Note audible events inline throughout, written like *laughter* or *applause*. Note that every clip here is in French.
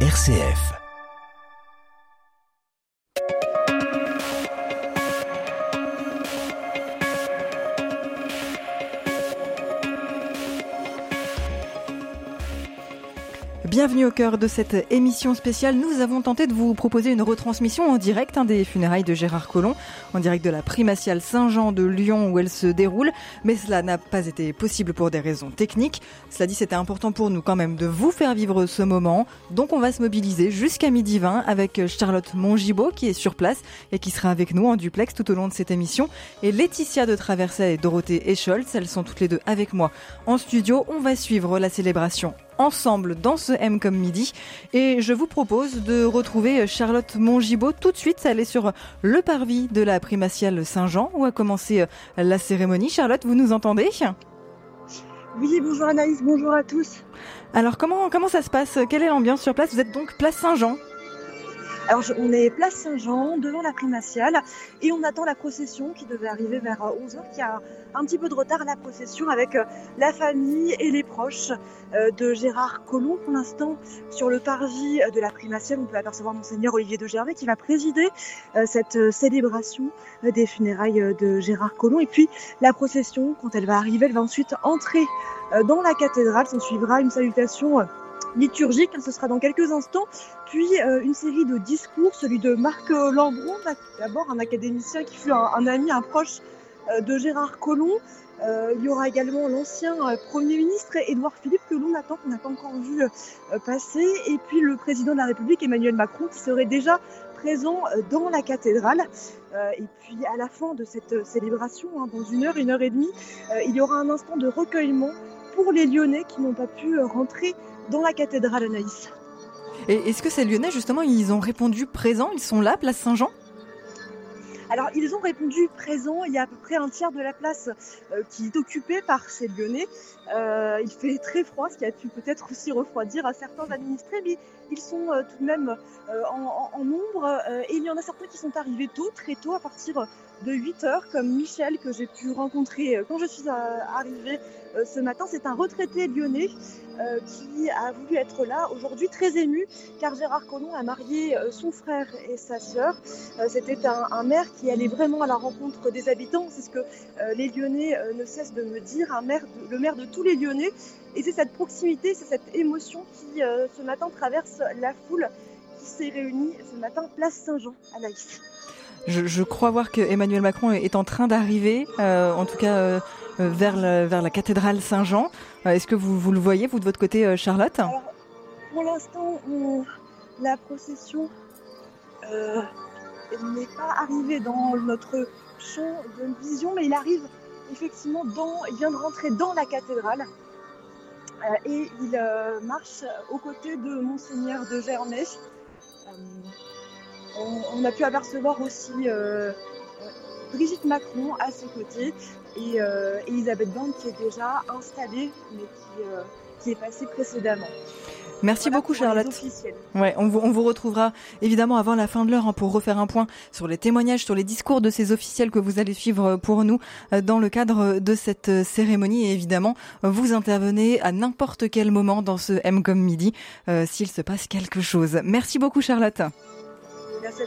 RCF. Bienvenue au cœur de cette émission spéciale. Nous avons tenté de vous proposer une retransmission en direct hein, des funérailles de Gérard Collomb, en direct de la primatiale Saint-Jean de Lyon où elle se déroule, mais cela n'a pas été possible pour des raisons techniques. Cela dit, c'était important pour nous quand même de vous faire vivre ce moment, donc on va se mobiliser jusqu'à midi 20 avec Charlotte Mongibaud qui est sur place et qui sera avec nous en duplex tout au long de cette émission, et Laetitia de Traversay et Dorothée Escholz, elles sont toutes les deux avec moi en studio. On va suivre la célébration ensemble dans ce M comme midi. Et je vous propose de retrouver Charlotte Mongibaud tout de suite. Elle est sur le parvis de la primatiale Saint-Jean où a commencé la cérémonie. Charlotte, vous nous entendez? Oui, bonjour Anaïs, bonjour à tous. Alors comment, comment ça se passe? Quelle est l'ambiance sur place? Vous êtes donc place Saint-Jean alors, on est place Saint-Jean, devant la primatiale, et on attend la procession qui devait arriver vers 11h, euh, qui a un petit peu de retard, la procession avec euh, la famille et les proches euh, de Gérard Collomb. Pour l'instant, sur le parvis de la primatiale, on peut apercevoir Monseigneur Olivier de Gervais qui va présider cette célébration des funérailles de Gérard Collomb. Et puis, la procession, quand elle va arriver, elle va ensuite entrer dans la cathédrale. S'en suivra une salutation liturgique, ce sera dans quelques instants, puis euh, une série de discours, celui de Marc Lambron, d'abord un académicien qui fut un, ami, un proche euh, de Gérard Collomb. Euh, il y aura également l'ancien Premier ministre Édouard Philippe que l'on attend, qu'on n'a pas encore vu passer, et puis le président de la République Emmanuel Macron qui serait déjà présent dans la cathédrale. et puis à la fin de cette célébration, hein, dans une heure, une heure et demie, il y aura un instant de recueillement pour les Lyonnais qui n'ont pas pu rentrer dans la cathédrale Anaïs. Et est-ce que ces Lyonnais, justement, ils ont répondu présent? Ils sont là, place Saint-Jean? Alors, ils ont répondu présent. Il y a à peu près un tiers de la place euh, qui est occupée par ces Lyonnais. Euh, il fait très froid, ce qui a pu peut-être aussi refroidir certains administrés, mais ils sont euh, tout de même en, nombre. et il y en a certains qui sont arrivés tôt, très tôt, à partir de 8 heures, comme Michel que j'ai pu rencontrer quand je suis arrivée ce matin. C'est un retraité lyonnais euh, qui a voulu être là aujourd'hui très ému car Gérard Collomb a marié euh, son frère et sa sœur. Euh, c'était un, maire qui allait vraiment à la rencontre des habitants, c'est ce que les Lyonnais ne cessent de me dire, un maire le maire de tous les Lyonnais. Et c'est cette proximité, c'est cette émotion qui ce matin traverse la foule qui s'est réunie ce matin place Saint-Jean à Laïs. Je, crois voir que Emmanuel Macron est en train d'arriver, en tout cas vers, vers la cathédrale Saint-Jean. Euh, est-ce que vous, vous, le voyez, vous, de votre côté, euh, Charlotte? Pour l'instant, la procession euh, n'est pas arrivée dans notre champ de vision, mais il arrive effectivement il vient de rentrer dans la cathédrale et il marche aux côtés de Monseigneur de Germay. On, a pu apercevoir aussi Brigitte Macron à ses côtés et euh, Elisabeth Borne qui est déjà installée mais euh, qui est passée précédemment. Merci beaucoup Charlotte. Ouais, on vous, on vous retrouvera évidemment avant la fin de l'heure hein, pour refaire un point sur les témoignages, sur les discours de ces officiels que vous allez suivre pour nous euh, dans le cadre de cette euh, cérémonie. Et évidemment, vous intervenez à n'importe quel moment dans ce M comme midi euh, s'il se passe quelque chose. Merci beaucoup Charlotte. Merci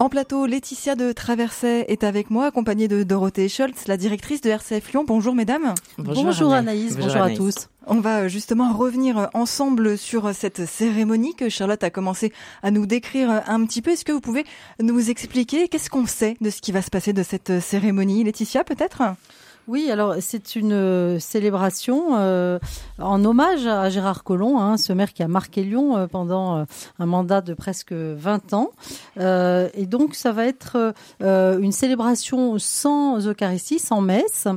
en plateau, Laetitia de Traversay est avec moi, accompagnée de Dorothée Scholz, la directrice de RCF Lyon. Bonjour mesdames. Bonjour, Anaïs, bonjour, à tous. On va justement revenir ensemble sur cette cérémonie que Charlotte a commencé à nous décrire un petit peu. Est-ce que vous pouvez nous expliquer qu'est-ce qu'on sait de ce qui va se passer de cette cérémonie? Laetitia peut-être? Oui, alors c'est une euh, célébration euh, en hommage à Gérard Collomb, hein, ce maire qui a marqué Lyon euh, pendant un mandat de presque 20 ans. et donc ça va être une célébration sans Eucharistie, sans messe,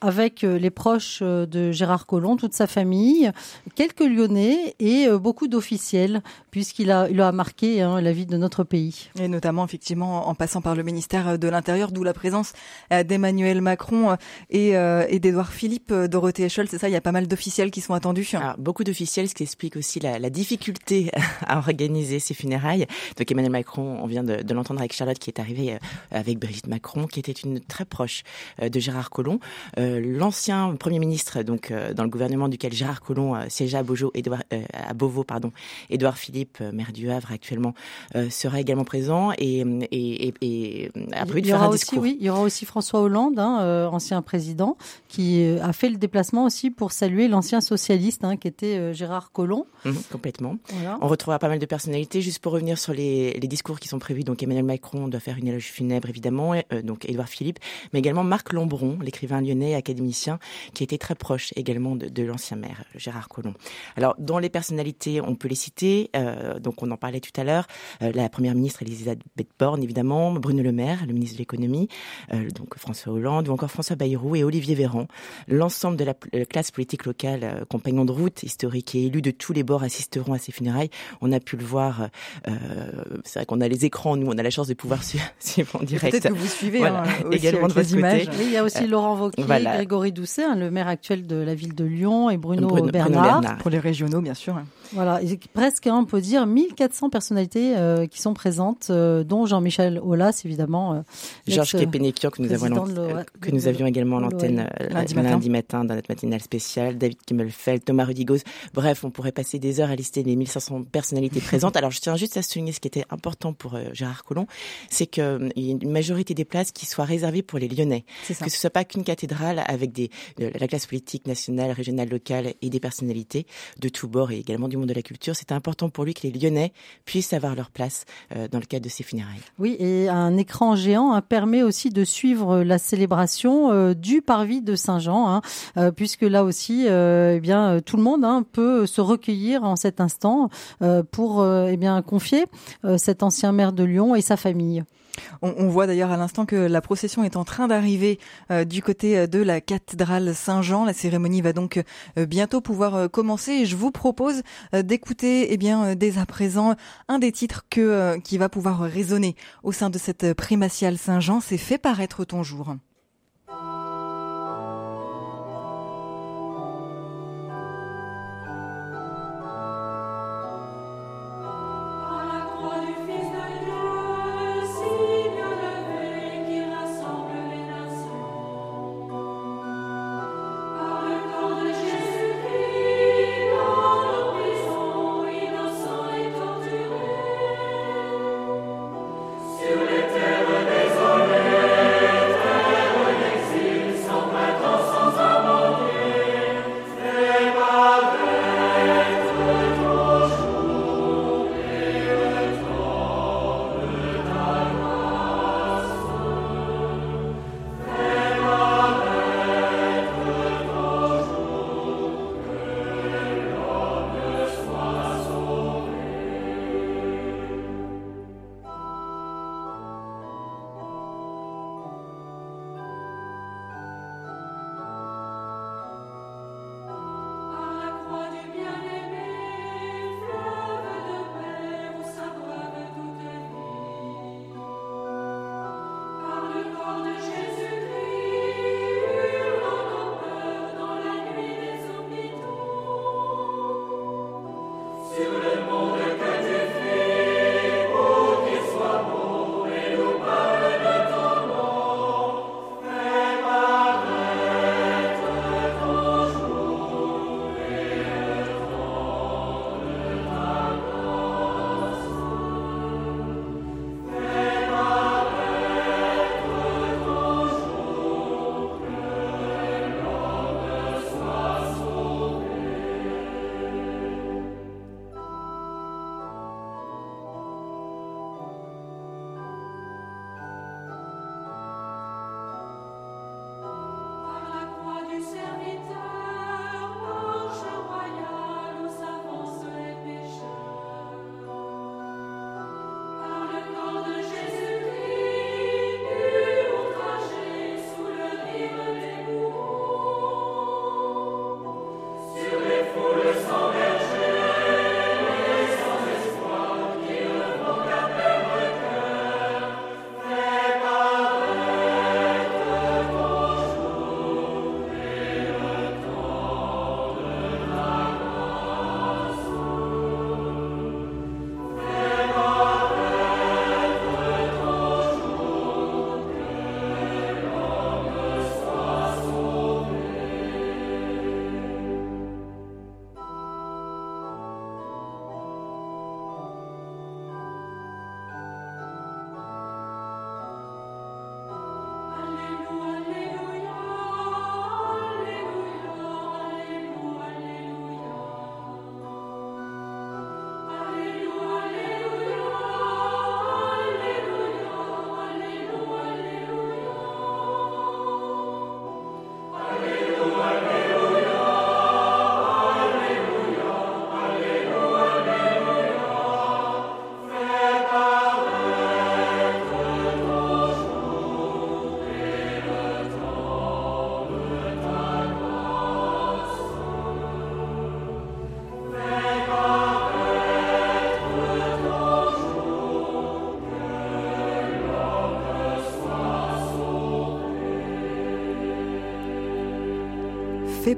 avec les proches de Gérard Collomb, toute sa famille, quelques Lyonnais et beaucoup d'officiels, puisqu'il a, il a marqué hein, la vie de notre pays. Et notamment effectivement en passant par le ministère de l'Intérieur, d'où la présence d'Emmanuel Macron et, euh, et d'Edouard Philippe, Dorothée Eschol, c'est ça, il y a pas mal d'officiels qui sont attendus. Alors, beaucoup d'officiels, ce qui explique aussi la, la, difficulté *laughs* à organiser ces funérailles. Donc Emmanuel Macron, on vient de, de l'entendre avec Charlotte qui est arrivée avec Brigitte Macron, qui était une très proche de Gérard Collomb. L'ancien Premier ministre, donc dans le gouvernement duquel Gérard Collomb siégea à, Beaujeu, Edouard, à Beauvau, pardon, Édouard Philippe, maire du Havre actuellement, sera également présent et, et, et, et après il y aura aussi, oui, il y aura aussi François Hollande, hein, euh, ancien président, qui euh, a fait le déplacement aussi pour saluer l'ancien socialiste hein, qui était euh, Gérard Collomb. Mmh, complètement. Voilà. On retrouvera pas mal de personnalités. Juste pour revenir sur les, les, discours qui sont prévus, donc Emmanuel Macron doit faire une éloge funèbre évidemment, donc Édouard Philippe, mais également Marc Lombron, l'écrivain lyonnais, académicien, qui était très proche également de, de l'ancien maire Gérard Collomb. Alors dans les personnalités, on peut les citer. donc on en parlait tout à l'heure. la première ministre Elisabeth Borne évidemment, Bruno Le Maire, le ministre de l'économie, euh, donc François Hollande ou encore François Bayrou et Olivier Véran. L'ensemble de la euh, classe politique locale, euh, compagnons de route historique et élus de tous les bords assisteront à ces funérailles. On a pu le voir. Euh, c'est vrai qu'on a les écrans, nous, on a la chance de pouvoir *laughs* suivre en direct. Peut-être que vous suivez voilà. hein, *laughs* également de les images. Oui, il y a aussi Laurent Wauquiez, voilà. Grégory Doucet, hein, le maire actuel de la ville de Lyon, et Bruno, Bruno Bernard. Bruno Bernard. Pour les régionaux, bien sûr. Voilà, et presque, hein, on peut dire, 1400 personnalités euh, qui sont présentes, euh, dont Jean-Michel Aulas, évidemment. Euh, Georges Kepenikian, que nous, avons le, que nous avions également à l'antenne lundi, lundi matin dans notre matinale spéciale, David Kimmelfeld, Thomas Rudigos. Bref, on pourrait passer des heures à lister les 1500 personnalités présentes. *laughs* Alors, je tiens juste à souligner ce qui était important pour Gérard Collomb, c'est qu'il y ait une majorité des places qui soient réservées pour les Lyonnais. Que ce soit pas qu'une cathédrale avec des, de la classe politique nationale, régionale, locale et des personnalités de tous bords et également du monde de la culture. C'était important pour lui que les Lyonnais puissent avoir leur place euh, dans le cadre de ces funérailles. Oui, et un écran géant hein, permet aussi de suivre la célébration euh, du parvis de Saint-Jean, hein, euh, puisque là aussi, eh bien, tout le monde hein, peut se recueillir en cet instant pour eh bien confier cet ancien maire de Lyon et sa famille. On, voit d'ailleurs à l'instant que la procession est en train d'arriver euh, du côté de la cathédrale Saint-Jean. La cérémonie va donc euh, bientôt pouvoir euh, commencer et je vous propose d'écouter eh bien dès à présent un des titres que qui va pouvoir résonner au sein de cette primatiale Saint-Jean, c'est fait paraître ton jour.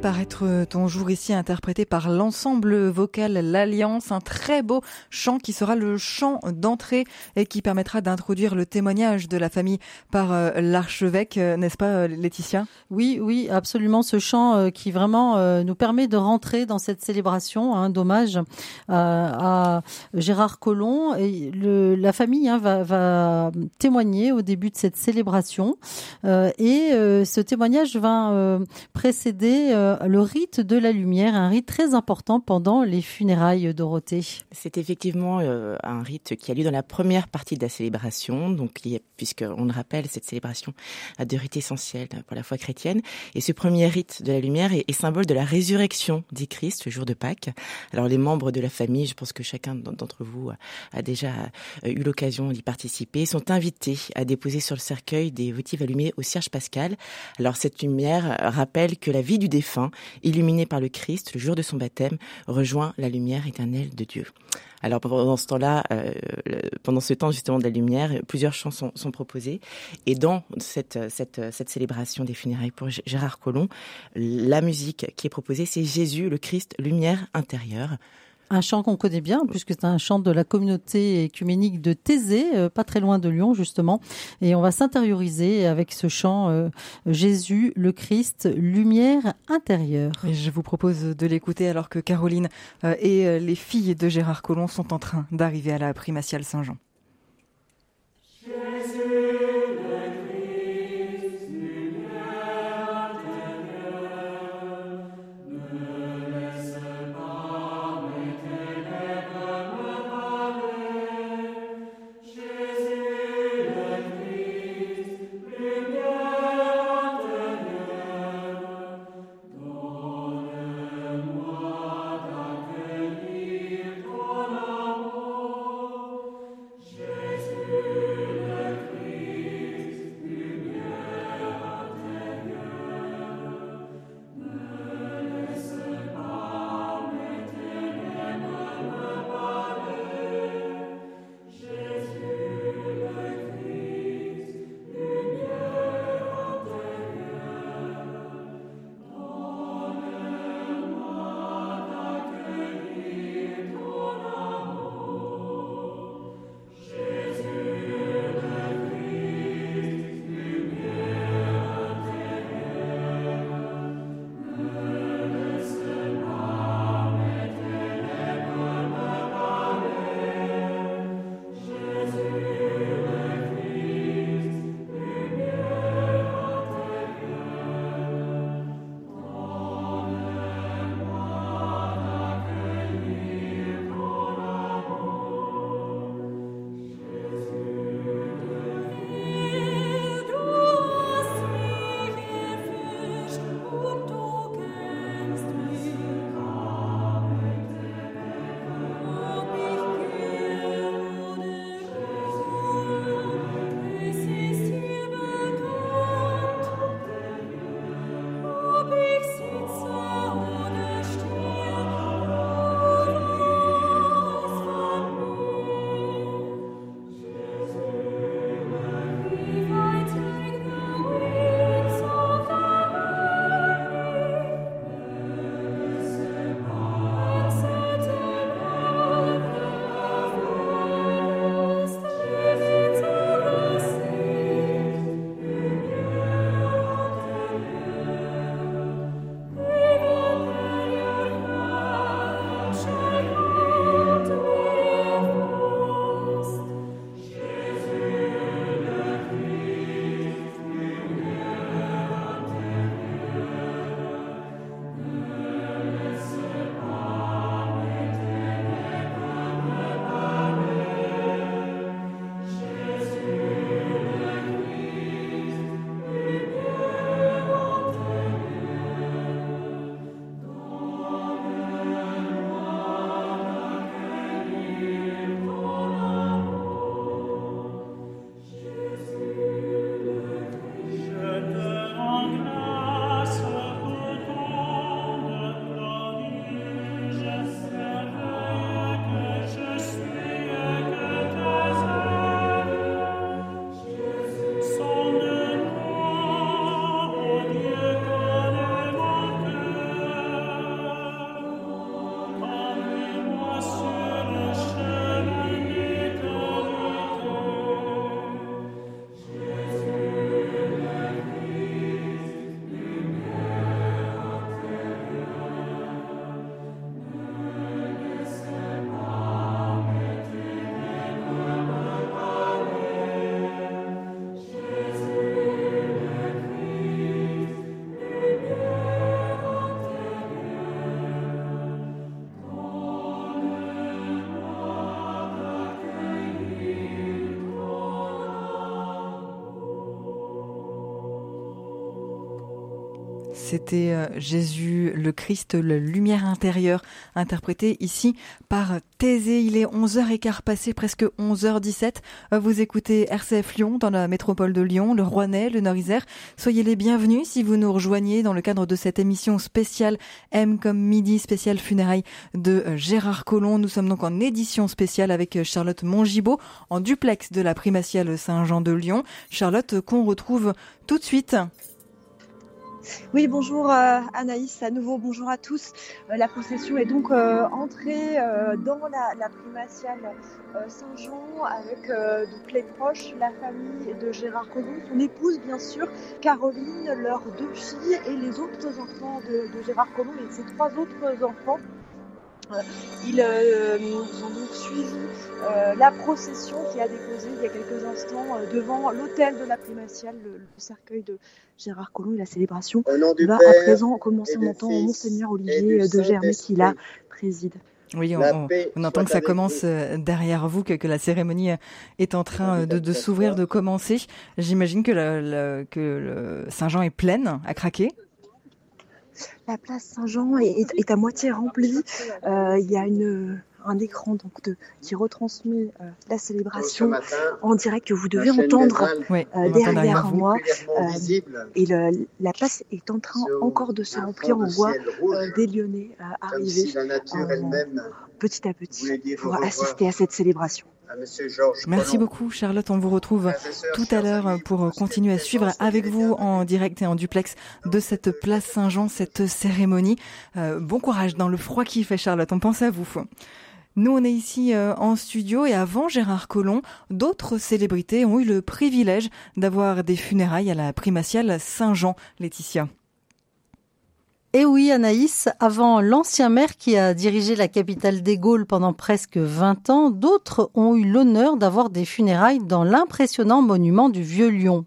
Paraître ton jour ici, interprété par l'ensemble vocal L'Alliance, un très beau chant qui sera le chant d'entrée et qui permettra d'introduire le témoignage de la famille par euh, l'archevêque, euh, n'est-ce pas euh, Laetitia? Oui, oui, absolument, ce chant qui vraiment nous permet de rentrer dans cette célébration hein, d'hommage à Gérard Collomb. Et la famille hein, va, témoigner au début de cette célébration et ce témoignage va précéder euh, le rite de la lumière, un rite très important pendant les funérailles Dorothée. C'est effectivement euh, un rite qui a lieu dans la première partie de la célébration, donc puisqu'on le rappelle, cette célébration a deux rites essentiels pour la foi chrétienne. Et ce premier rite de la lumière est, symbole de la résurrection du Christ, le jour de Pâques. Alors les membres de la famille, je pense que chacun d'entre vous a déjà euh, eu l'occasion d'y participer, sont invités à déposer sur le cercueil des votives allumées au cierge pascal. Alors cette lumière rappelle que la vie du défunt fin, illuminé par le Christ le jour de son baptême, rejoint la lumière éternelle de Dieu. Alors pendant ce temps-là, euh, pendant ce temps justement de la lumière, plusieurs chansons sont proposées. Et dans cette, cette, cette célébration des funérailles pour Gérard Collomb, la musique qui est proposée, c'est Jésus, le Christ, lumière intérieure. Un chant qu'on connaît bien, puisque c'est un chant de la communauté écuménique de Thésée, euh, pas très loin de Lyon, justement. Et on va s'intérioriser avec ce chant euh, Jésus, le Christ, lumière intérieure. Et je vous propose de l'écouter alors que Caroline euh, et les filles de Gérard Collomb sont en train d'arriver à la primatiale Saint-Jean. C'était euh, Jésus, le Christ, la lumière intérieure, interprété ici par Thésée. Il est 11h15 passé, presque 11h17. Euh, vous écoutez RCF Lyon dans la métropole de Lyon, le Rouennais, le Nord-Isère. Soyez les bienvenus si vous nous rejoignez dans le cadre de cette émission spéciale M comme midi, spéciale funérailles de euh, Gérard Collomb. Nous sommes donc en édition spéciale avec Charlotte Mongibaud en duplex de la primatiale Saint-Jean de Lyon. Charlotte qu'on retrouve tout de suite. Oui, bonjour euh, Anaïs, à nouveau bonjour à tous. Euh, la procession est donc euh, entrée dans la, primatiale Saint-Jean avec donc les proches, la famille de Gérard Collomb, son épouse bien sûr, Caroline, leurs deux filles et les autres enfants de, de Gérard Collomb et ses trois autres enfants. Ils euh, ont donc suivi euh, la procession qui a déposé il y a quelques instants euh, devant l'hôtel de la primatiale, le, cercueil de Gérard Collomb et la célébration va à présent commencer en entendant Monseigneur Olivier de Germay qui la préside. Oui, on, entend que ça commence derrière vous, que, la cérémonie est en train de, s'ouvrir, de commencer. J'imagine que, le, que le Saint-Jean est pleine, à craquer la place Saint-Jean est, à moitié remplie. Euh, il y a une, un écran donc de, qui retransmet euh, la célébration en direct que vous devez entendre euh, derrière moi. et la place est en train encore de se remplir. On voit des Lyonnais arriver petit à petit pour assister à cette célébration. Merci beaucoup Charlotte, on vous retrouve tout à l'heure pour continuer à suivre avec vous en direct et en duplex de cette place Saint-Jean, cette cérémonie. Euh, bon courage dans le froid qui fait Charlotte, on pense à vous. Nous, on est ici euh, en studio et avant Gérard Collomb, d'autres célébrités ont eu le privilège d'avoir des funérailles à la primatiale Saint-Jean, Laetitia. Et oui, Anaïs, avant l'ancien maire qui a dirigé la capitale des Gaules pendant presque 20 ans, d'autres ont eu l'honneur d'avoir des funérailles dans l'impressionnant monument du Vieux Lyon.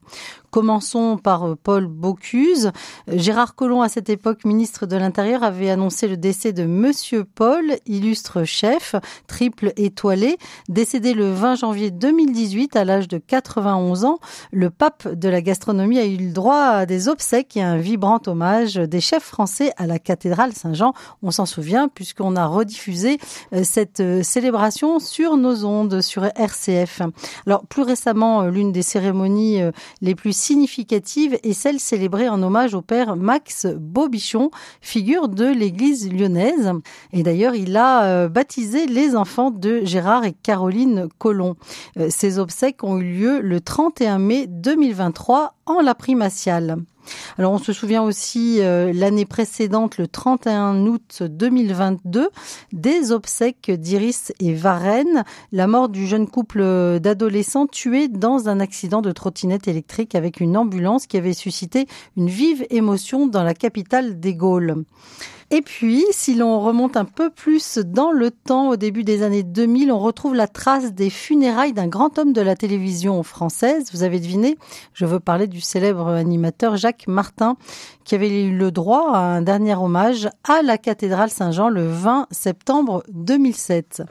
Commençons par euh, Paul Bocuse. Gérard Collomb, à cette époque ministre de l'Intérieur, avait annoncé le décès de Monsieur Paul, illustre chef, triple étoilé, décédé le 20 janvier 2018 à l'âge de 91 ans. Le pape de la gastronomie a eu le droit à des obsèques et un vibrant hommage des chefs français à la cathédrale Saint-Jean. On s'en souvient puisqu'on a rediffusé euh, cette euh, célébration sur nos ondes, sur RCF. Alors plus récemment, l'une des cérémonies les plus significative est celle célébrée en hommage au père Max Bobichon, figure de l'église lyonnaise. Et d'ailleurs, il a euh, baptisé les enfants de Gérard et Caroline Collomb. Euh, ces obsèques ont eu lieu le 31 mai 2023 en la primatiale. Alors on se souvient aussi euh, l'année précédente, le 31 août 2022, des obsèques d'Iris et Varenne, la mort du jeune couple d'adolescents tués dans un accident de trottinette électrique avec une ambulance qui avait suscité une vive émotion dans la capitale des Gaules. Et puis, si l'on remonte un peu plus dans le temps, au début des années 2000, on retrouve la trace des funérailles d'un grand homme de la télévision française. Vous avez deviné, je veux parler du célèbre animateur Jacques Martin, qui avait eu le droit à un dernier hommage à la cathédrale Saint-Jean le 20 septembre 2007.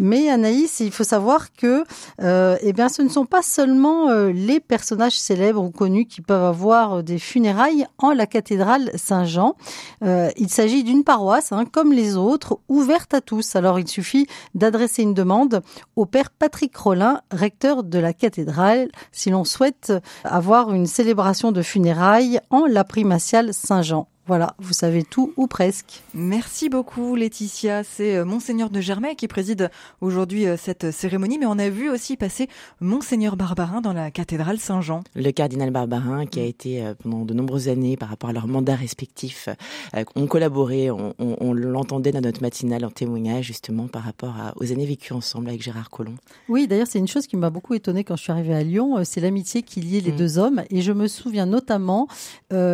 Mais Anaïs, il faut savoir que, euh, eh bien, ce ne sont pas seulement euh, les personnages célèbres ou connus qui peuvent avoir des funérailles en la cathédrale Saint-Jean. Euh, il s'agit d'une paroisse, hein, comme les autres, ouverte à tous. Alors, il suffit d'adresser une demande au père Patrick Rollin, recteur de la cathédrale, si l'on souhaite avoir une célébration de funérailles en la primatiale Saint-Jean. Voilà, vous savez tout ou presque. Merci beaucoup Laetitia. C'est euh, Monseigneur de Germain qui préside aujourd'hui euh, cette cérémonie, mais on a vu aussi passer Monseigneur Barbarin dans la cathédrale Saint-Jean. Le cardinal Barbarin qui a été euh, pendant de nombreuses années par rapport à leurs mandats respectifs, ont collaboré, on, l'entendait dans notre matinale en témoignage justement par rapport aux années vécues ensemble avec Gérard Collomb. Oui, d'ailleurs c'est une chose qui m'a beaucoup étonnée quand je suis arrivée à Lyon, c'est l'amitié qui liait les mm. deux hommes et je me souviens notamment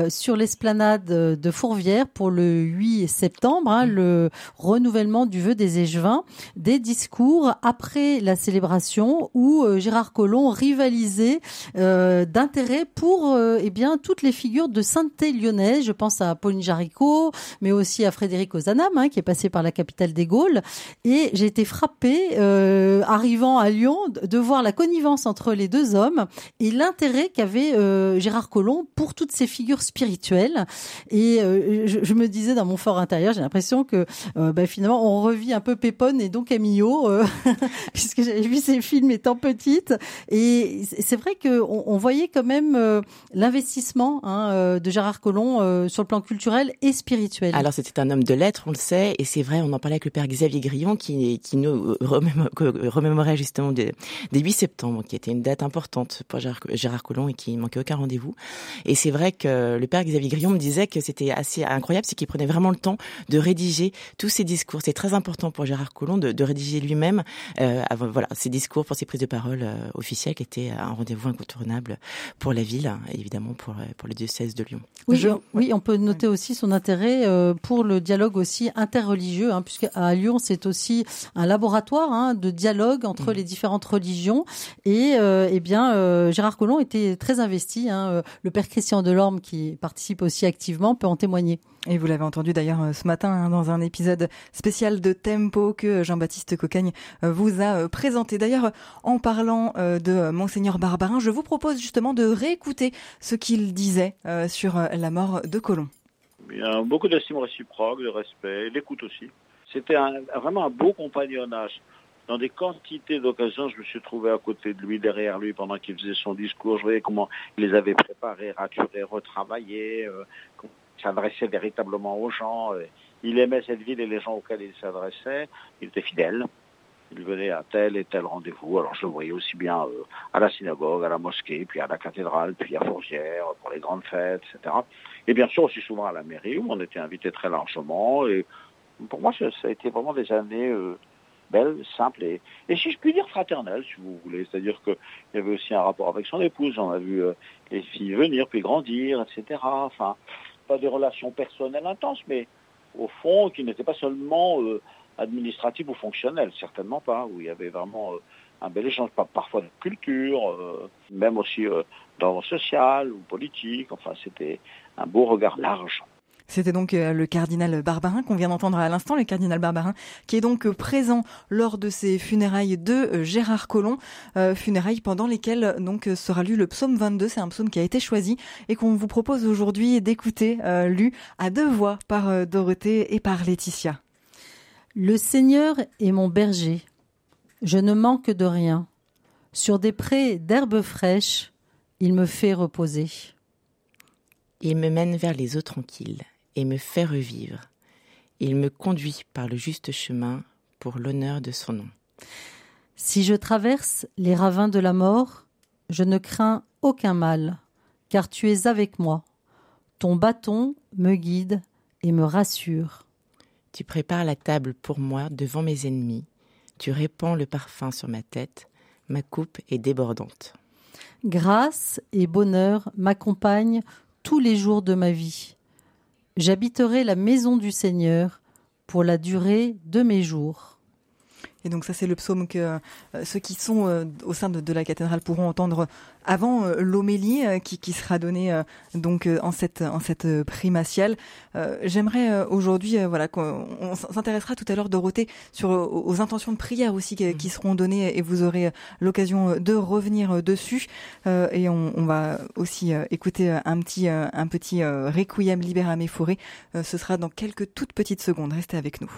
sur l'esplanade de Fourvière pour le 8 septembre, hein, le renouvellement du vœu des échevins, des discours après la célébration où Gérard Collomb rivalisait d'intérêt pour eh bien toutes les figures de sainteté lyonnaise. Je pense à Pauline Jaricot, mais aussi à Frédéric Ozanam, hein, qui est passé par la capitale des Gaules. Et j'ai été frappée, arrivant à Lyon, de voir la connivence entre les deux hommes et l'intérêt qu'avait euh, Gérard Collomb pour toutes ces figures spirituelles. Et euh, je, me disais dans mon fort intérieur, j'ai l'impression que euh, bah, finalement on revit un peu Pépone et donc Camillo, *laughs* puisque j'avais vu ces films étant petite. Et c'est vrai qu'on on voyait quand même l'investissement hein, de Gérard Collomb sur le plan culturel et spirituel. Alors c'était un homme de lettres, on le sait, et c'est vrai, on en parlait avec le père Xavier Grillon qui, nous remémorait justement des, des 8 septembre, qui était une date importante pour Gérard, Gérard Collomb et qui manquait aucun rendez-vous. Et c'est vrai que le père Xavier Grillon me disait que c'était assez incroyable, c'est qu'il prenait vraiment le temps de rédiger tous ses discours. C'est très important pour Gérard Collomb de, de rédiger lui-même euh, voilà, ses discours pour ses prises de parole euh, officielles, qui étaient un rendez-vous incontournable pour la ville et évidemment pour, euh, pour le diocèse de Lyon. Oui, oui on peut noter aussi son intérêt euh, pour le dialogue aussi interreligieux, hein, puisque à Lyon, c'est aussi un laboratoire hein, de dialogue entre mmh. les différentes religions. Et euh, eh bien, euh, Gérard Collomb était très investi. Hein, le père Christian Delorme, qui participe aussi activement, peut en témoigner. Et vous l'avez entendu d'ailleurs ce matin hein, dans un épisode spécial de Tempo que Jean-Baptiste Cocagne vous a présenté. D'ailleurs, en parlant de Monseigneur Barbarin, je vous propose justement de réécouter ce qu'il disait sur la mort de y a beaucoup d'estime réciproque, de respect, d'écoute aussi. C'était vraiment un beau compagnonnage dans des quantités d'occasions, je me suis trouvé à côté de lui, derrière lui, pendant qu'il faisait son discours. Je voyais comment il les avait préparés, raturés, retravaillés, euh, s'adressait véritablement aux gens. Euh, il aimait cette ville et les gens auxquels il s'adressait. Il était fidèle. Il venait à tel et tel rendez-vous. Alors je le voyais aussi bien euh, à la synagogue, à la mosquée, puis à la cathédrale, puis à Fourvière, pour les grandes fêtes, etc. Et bien sûr aussi souvent à la mairie, où on était invité très largement. Et pour moi, ça, a été vraiment des années... Euh, belle, simple et, si je puis dire fraternelle, si vous voulez. C'est-à-dire qu'il y avait aussi un rapport avec son épouse. On a vu les filles venir puis grandir, etc. Enfin, pas des relations personnelles intenses, mais au fond, qui n'étaient pas seulement euh, administratives ou fonctionnelles, certainement pas, où il y avait vraiment euh, un bel échange, parfois de culture, même aussi dans le social ou politique. Enfin, c'était un beau regard large. C'était donc euh, le cardinal Barbarin qu'on vient d'entendre à l'instant, le cardinal Barbarin, qui est donc euh, présent lors de ces funérailles de euh, Gérard Collomb, funérailles pendant lesquelles donc sera lu le psaume 22. C'est un psaume qui a été choisi et qu'on vous propose aujourd'hui d'écouter, lu à deux voix par Dorothée et par Laetitia. Le Seigneur est mon berger. Je ne manque de rien. Sur des prés d'herbes fraîches, il me fait reposer. Il me mène vers les eaux tranquilles et me fait revivre. Il me conduit par le juste chemin pour l'honneur de son nom. Si je traverse les ravins de la mort, je ne crains aucun mal, car tu es avec moi. Ton bâton me guide et me rassure. Tu prépares la table pour moi devant mes ennemis. Tu répands le parfum sur ma tête. Ma coupe est débordante. Grâce et bonheur m'accompagnent tous les jours de ma vie. J'habiterai la maison du Seigneur pour la durée de mes jours. Et donc ça c'est le psaume que euh, ceux qui sont euh, au sein de, la cathédrale pourront entendre avant euh, l'homélie qui, qui, sera donnée donc en cette en cette primatiale. J'aimerais aujourd'hui voilà qu'on s'intéressera tout à l'heure Dorothée sur aux, intentions de prière aussi qui, qui, seront données et vous aurez l'occasion de revenir dessus et on, on, va aussi écouter un petit un petit requiem libérame forêt. ce sera dans quelques toutes petites secondes. Restez avec nous.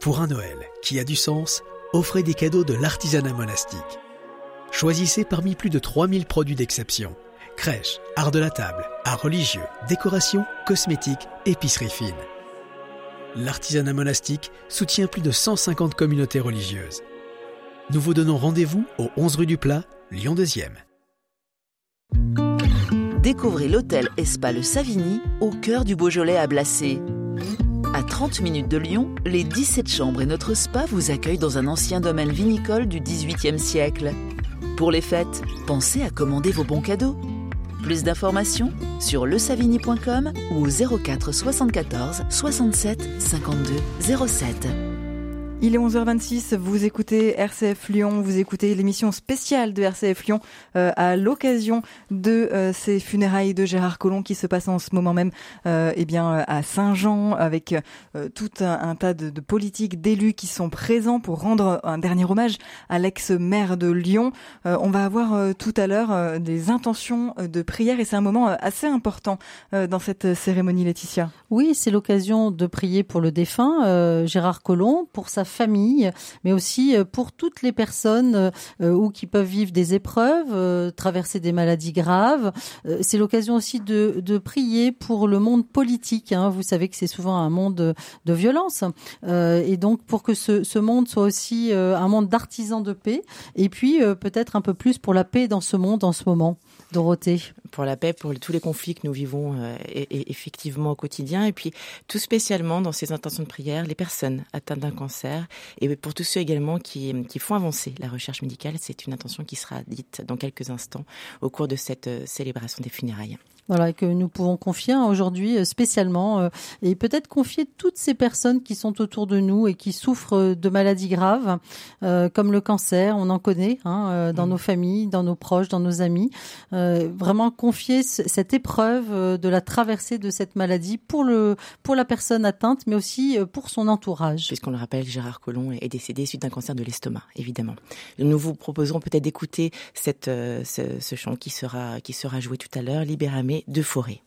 Pour un Noël qui a du sens, offrez des cadeaux de l'artisanat monastique. Choisissez parmi plus de 3000 produits d'exception. Crèche, art de la table, art religieux, décoration, cosmétiques, épicerie fine. L'artisanat monastique soutient plus de 150 communautés religieuses. Nous vous donnons rendez-vous au 11 rue du Plat, Lyon 2e. Découvrez l'hôtel Espa Le Savigny au cœur du Beaujolais à Blacé. À 30 minutes de Lyon, les 17 chambres et notre spa vous accueillent dans un ancien domaine vinicole du XVIIIe siècle. Pour les fêtes, pensez à commander vos bons cadeaux. Plus d'informations sur lesavigny.com ou au 04 74 67 52 07. Il est 11h26, vous écoutez RCF Lyon, vous écoutez l'émission spéciale de RCF Lyon euh, à l'occasion de euh, ces funérailles de Gérard Collomb qui se passent en ce moment même euh, eh bien, à Saint-Jean avec euh, tout un, tas de, de politiques, d'élus qui sont présents pour rendre un dernier hommage à l'ex-maire de Lyon. on va avoir tout à l'heure des intentions de prière et c'est un moment assez important dans cette cérémonie Laetitia. Oui, c'est l'occasion de prier pour le défunt Gérard Collomb, pour sa famille, mais aussi euh, pour toutes les personnes euh, ou qui peuvent vivre des épreuves, euh, traverser des maladies graves. C'est l'occasion aussi de, prier pour le monde politique. Hein. Vous savez que c'est souvent un monde de, de violence. et donc pour que ce, ce monde soit aussi un monde d'artisans de paix, et puis peut-être un peu plus pour la paix dans ce monde en ce moment. Dorothée Pour la paix, pour tous les conflits que nous vivons euh, et, effectivement au quotidien, et puis tout spécialement dans ces intentions de prière, les personnes atteintes d'un cancer, et pour tous ceux également qui, qui font avancer la recherche médicale, c'est une intention qui sera dite dans quelques instants au cours de cette euh, célébration des funérailles voilà, que nous pouvons confier aujourd'hui euh, spécialement euh, et peut-être confier toutes ces personnes qui sont autour de nous et qui souffrent de maladies graves euh, comme le cancer, on en connaît hein, dans mmh. nos familles, dans nos proches, dans nos amis. vraiment confier cette épreuve de la traversée de cette maladie pour le pour la personne atteinte, mais aussi pour son entourage. Puisqu'on le rappelle, Gérard Collomb est décédé suite d'un cancer de l'estomac, évidemment. Nous vous proposerons peut-être d'écouter cette ce, ce chant qui sera qui sera joué tout à l'heure, Libéramé de forêt.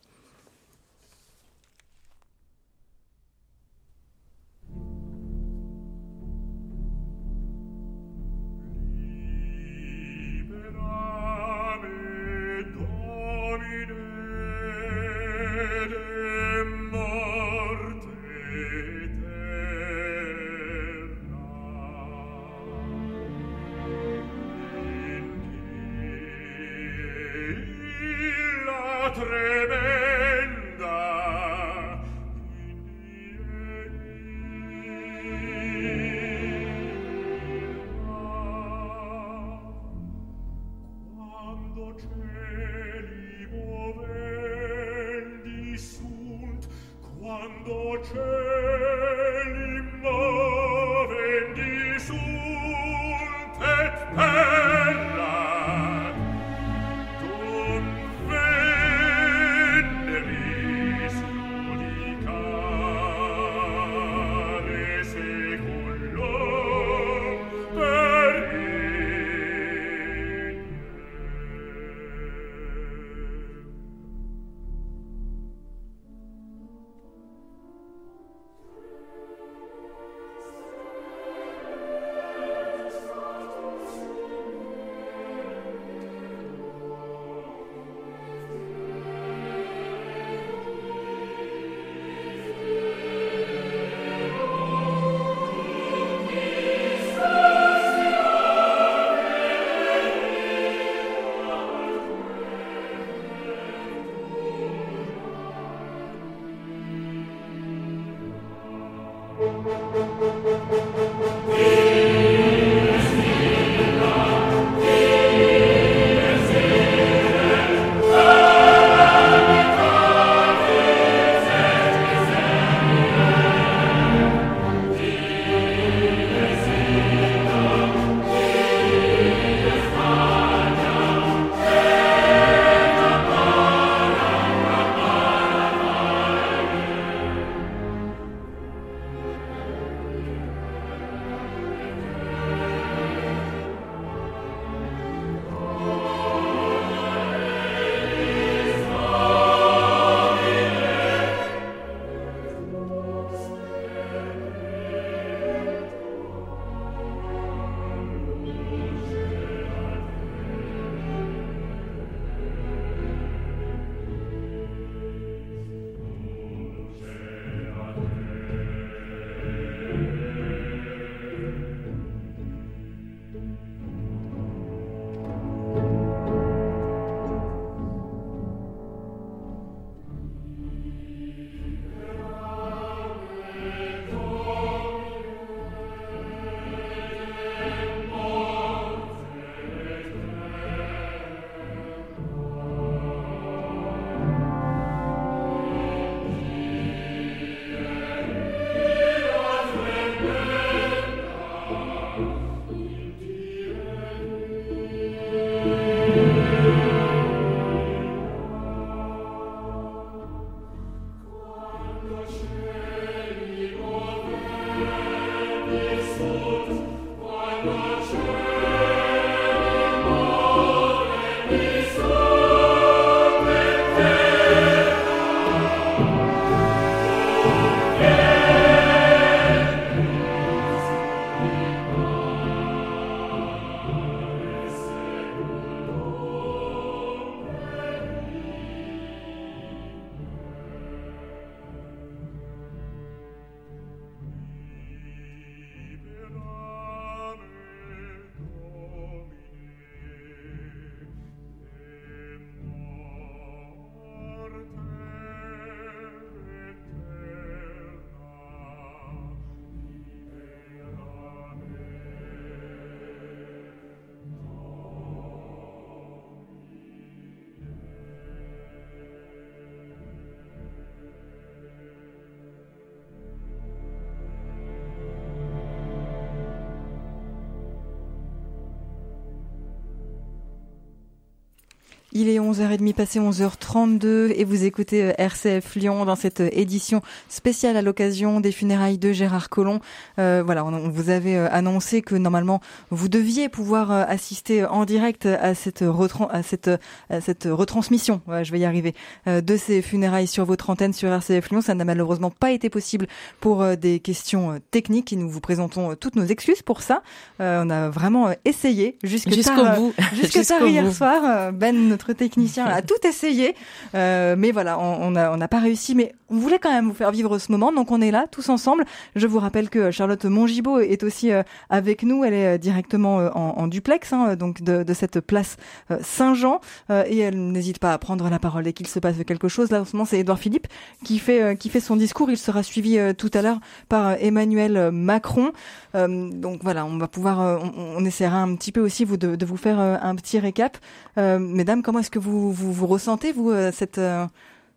Il est 11h30 passé 11h32 et vous écoutez euh, RCF Lyon dans cette euh, édition spéciale à l'occasion des funérailles de Gérard Collomb. Euh, voilà, on, vous avait euh, annoncé que normalement vous deviez pouvoir assister en direct à cette, à cette, à cette retransmission, je vais y arriver, de ces funérailles sur votre antenne sur RCF Lyon. Ça n'a malheureusement pas été possible pour des questions techniques et nous vous présentons toutes nos excuses pour ça. on a vraiment essayé jusqu'au bout, *laughs* jusque tard hier soir. Ben, notre technicien a tout essayé, euh, mais voilà, on n'a on pas réussi. Mais on voulait quand même vous faire vivre ce moment, donc on est là tous ensemble. Je vous rappelle que Charlotte Mongibaud est aussi euh, avec nous. Elle est euh, directement en, duplex, hein, donc de, de, cette place Saint-Jean, et elle n'hésite pas à prendre la parole dès qu'il se passe quelque chose. Là, en ce moment, c'est Edouard Philippe qui fait qui fait son discours. Il sera suivi tout à l'heure par Emmanuel Macron. donc voilà, on va pouvoir, on, on, essaiera un petit peu aussi vous de, de vous faire un petit récap. mesdames, comment est-ce que vous, vous, vous ressentez, vous, euh, cette, euh,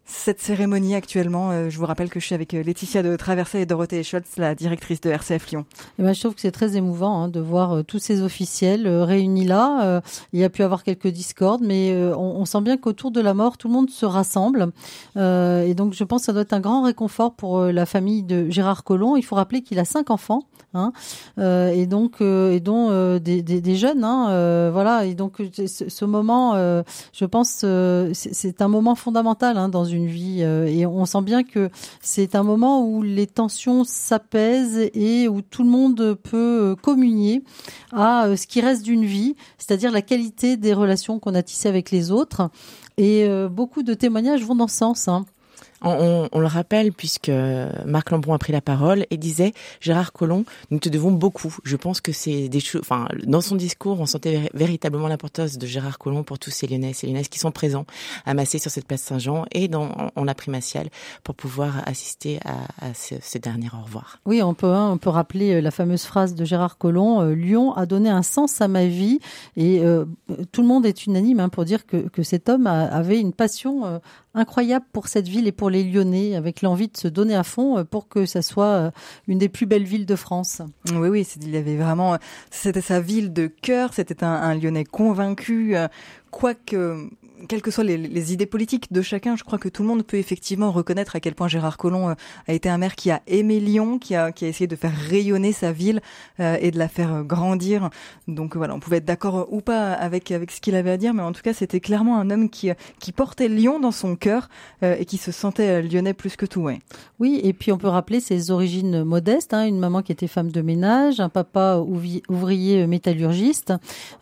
cette cérémonie actuellement. Euh, je vous rappelle que je suis avec Laetitia de Traversée et Dorothée Scholz, la directrice de RCF Lyon. Et eh ben, je trouve que c'est très émouvant hein, de voir tous ces officiels réunis là. il y a pu avoir quelques discordes, mais on, sent bien qu'autour de la mort, tout le monde se rassemble. et donc, je pense que ça doit être un grand réconfort pour la famille de Gérard Collomb. Il faut rappeler qu'il a cinq enfants. Hein, euh, et donc euh, et dont euh, des, jeunes, hein, voilà. Et donc ce, ce moment, je pense, c'est un moment fondamental dans une vie, et on sent bien que c'est un moment où les tensions s'apaisent et où tout le monde peut communier à ce qui reste d'une vie, c'est-à-dire la qualité des relations qu'on a tissées avec les autres. Et beaucoup de témoignages vont dans ce sens. Hein. On, on, le rappelle puisque Marc Lambron a pris la parole et disait Gérard Collomb, nous te devons beaucoup. Je pense que c'est des choses. Enfin, dans son discours, on sentait véritablement l'importance de Gérard Collomb pour tous ces Lyonnais, ces Lyonnaises qui sont présents, amassés sur cette place Saint-Jean et dans en, la primatiale pour pouvoir assister à, à ce, dernier au revoir. Oui, on peut hein, on peut rappeler euh, la fameuse phrase de Gérard Collomb euh, Lyon a donné un sens à ma vie et euh, tout le monde est unanime hein, pour dire que, que cet homme avait une passion euh, incroyable pour cette ville et pour les Lyonnais, avec l'envie de se donner à fond euh, pour que ça soit euh, une des plus belles villes de France. Oui, oui, il avait vraiment, c'était sa ville de cœur, c'était un, un Lyonnais convaincu, euh, quoique quelles que soient les, idées politiques de chacun, je crois que tout le monde peut effectivement reconnaître à quel point Gérard Collomb euh, a été un maire qui a aimé Lyon, qui a, qui a essayé de faire rayonner sa ville euh, et de la faire grandir. Donc voilà, on pouvait être d'accord ou pas avec avec ce qu'il avait à dire, mais en tout cas, c'était clairement un homme qui qui portait Lyon dans son cœur euh, et qui se sentait lyonnais plus que tout. Ouais. Oui, et puis on peut rappeler ses origines modestes, hein, une maman qui était femme de ménage, un papa ouvrier métallurgiste,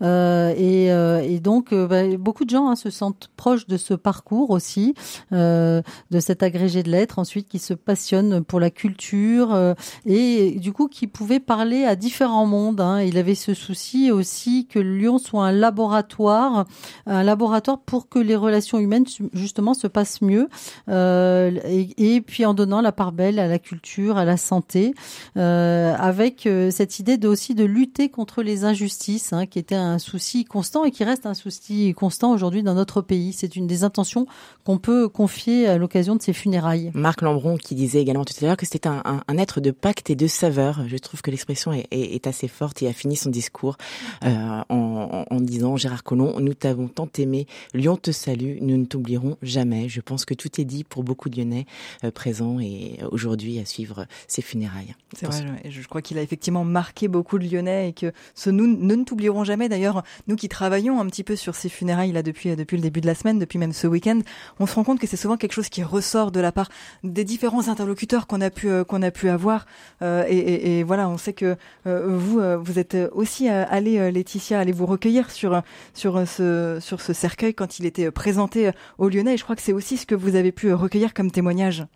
et, et, donc bah, beaucoup de gens hein, se sentent proche de ce parcours aussi, euh, de cet agrégé de lettres ensuite qui se passionne pour la culture euh, et du coup qui pouvait parler à différents mondes. Hein. Il avait ce souci aussi que Lyon soit un laboratoire, un laboratoire pour que les relations humaines justement se passent mieux euh, et, puis en donnant la part belle à la culture, à la santé, avec cette idée de aussi de lutter contre les injustices, hein, qui était un souci constant et qui reste un souci constant aujourd'hui dans notre pays. C'est une des intentions qu'on peut confier à l'occasion de ces funérailles. Marc Lambron qui disait également tout à l'heure que c'était un, un, être de pacte et de saveur. Je trouve que l'expression est, est, est, assez forte et a fini son discours euh, en, en, disant Gérard Collomb, nous t'avons tant aimé, Lyon te salue, nous ne t'oublierons jamais. Je pense que tout est dit pour beaucoup de Lyonnais euh, présents et aujourd'hui à suivre ces funérailles. C'est vrai, je crois qu'il a effectivement marqué beaucoup de Lyonnais et que ce nous, nous ne t'oublierons jamais. D'ailleurs, nous qui travaillons un petit peu sur ces funérailles là depuis depuis le début de la semaine, depuis même ce week-end, on se rend compte que c'est souvent quelque chose qui ressort de la part des différents interlocuteurs qu'on a pu euh, qu'on a pu avoir. Euh, et, voilà, on sait que euh, vous vous êtes aussi allé Laetitia, allez vous recueillir sur sur ce sur ce cercueil quand il était présenté aux Lyonnais. Et je crois que c'est aussi ce que vous avez pu recueillir comme témoignage.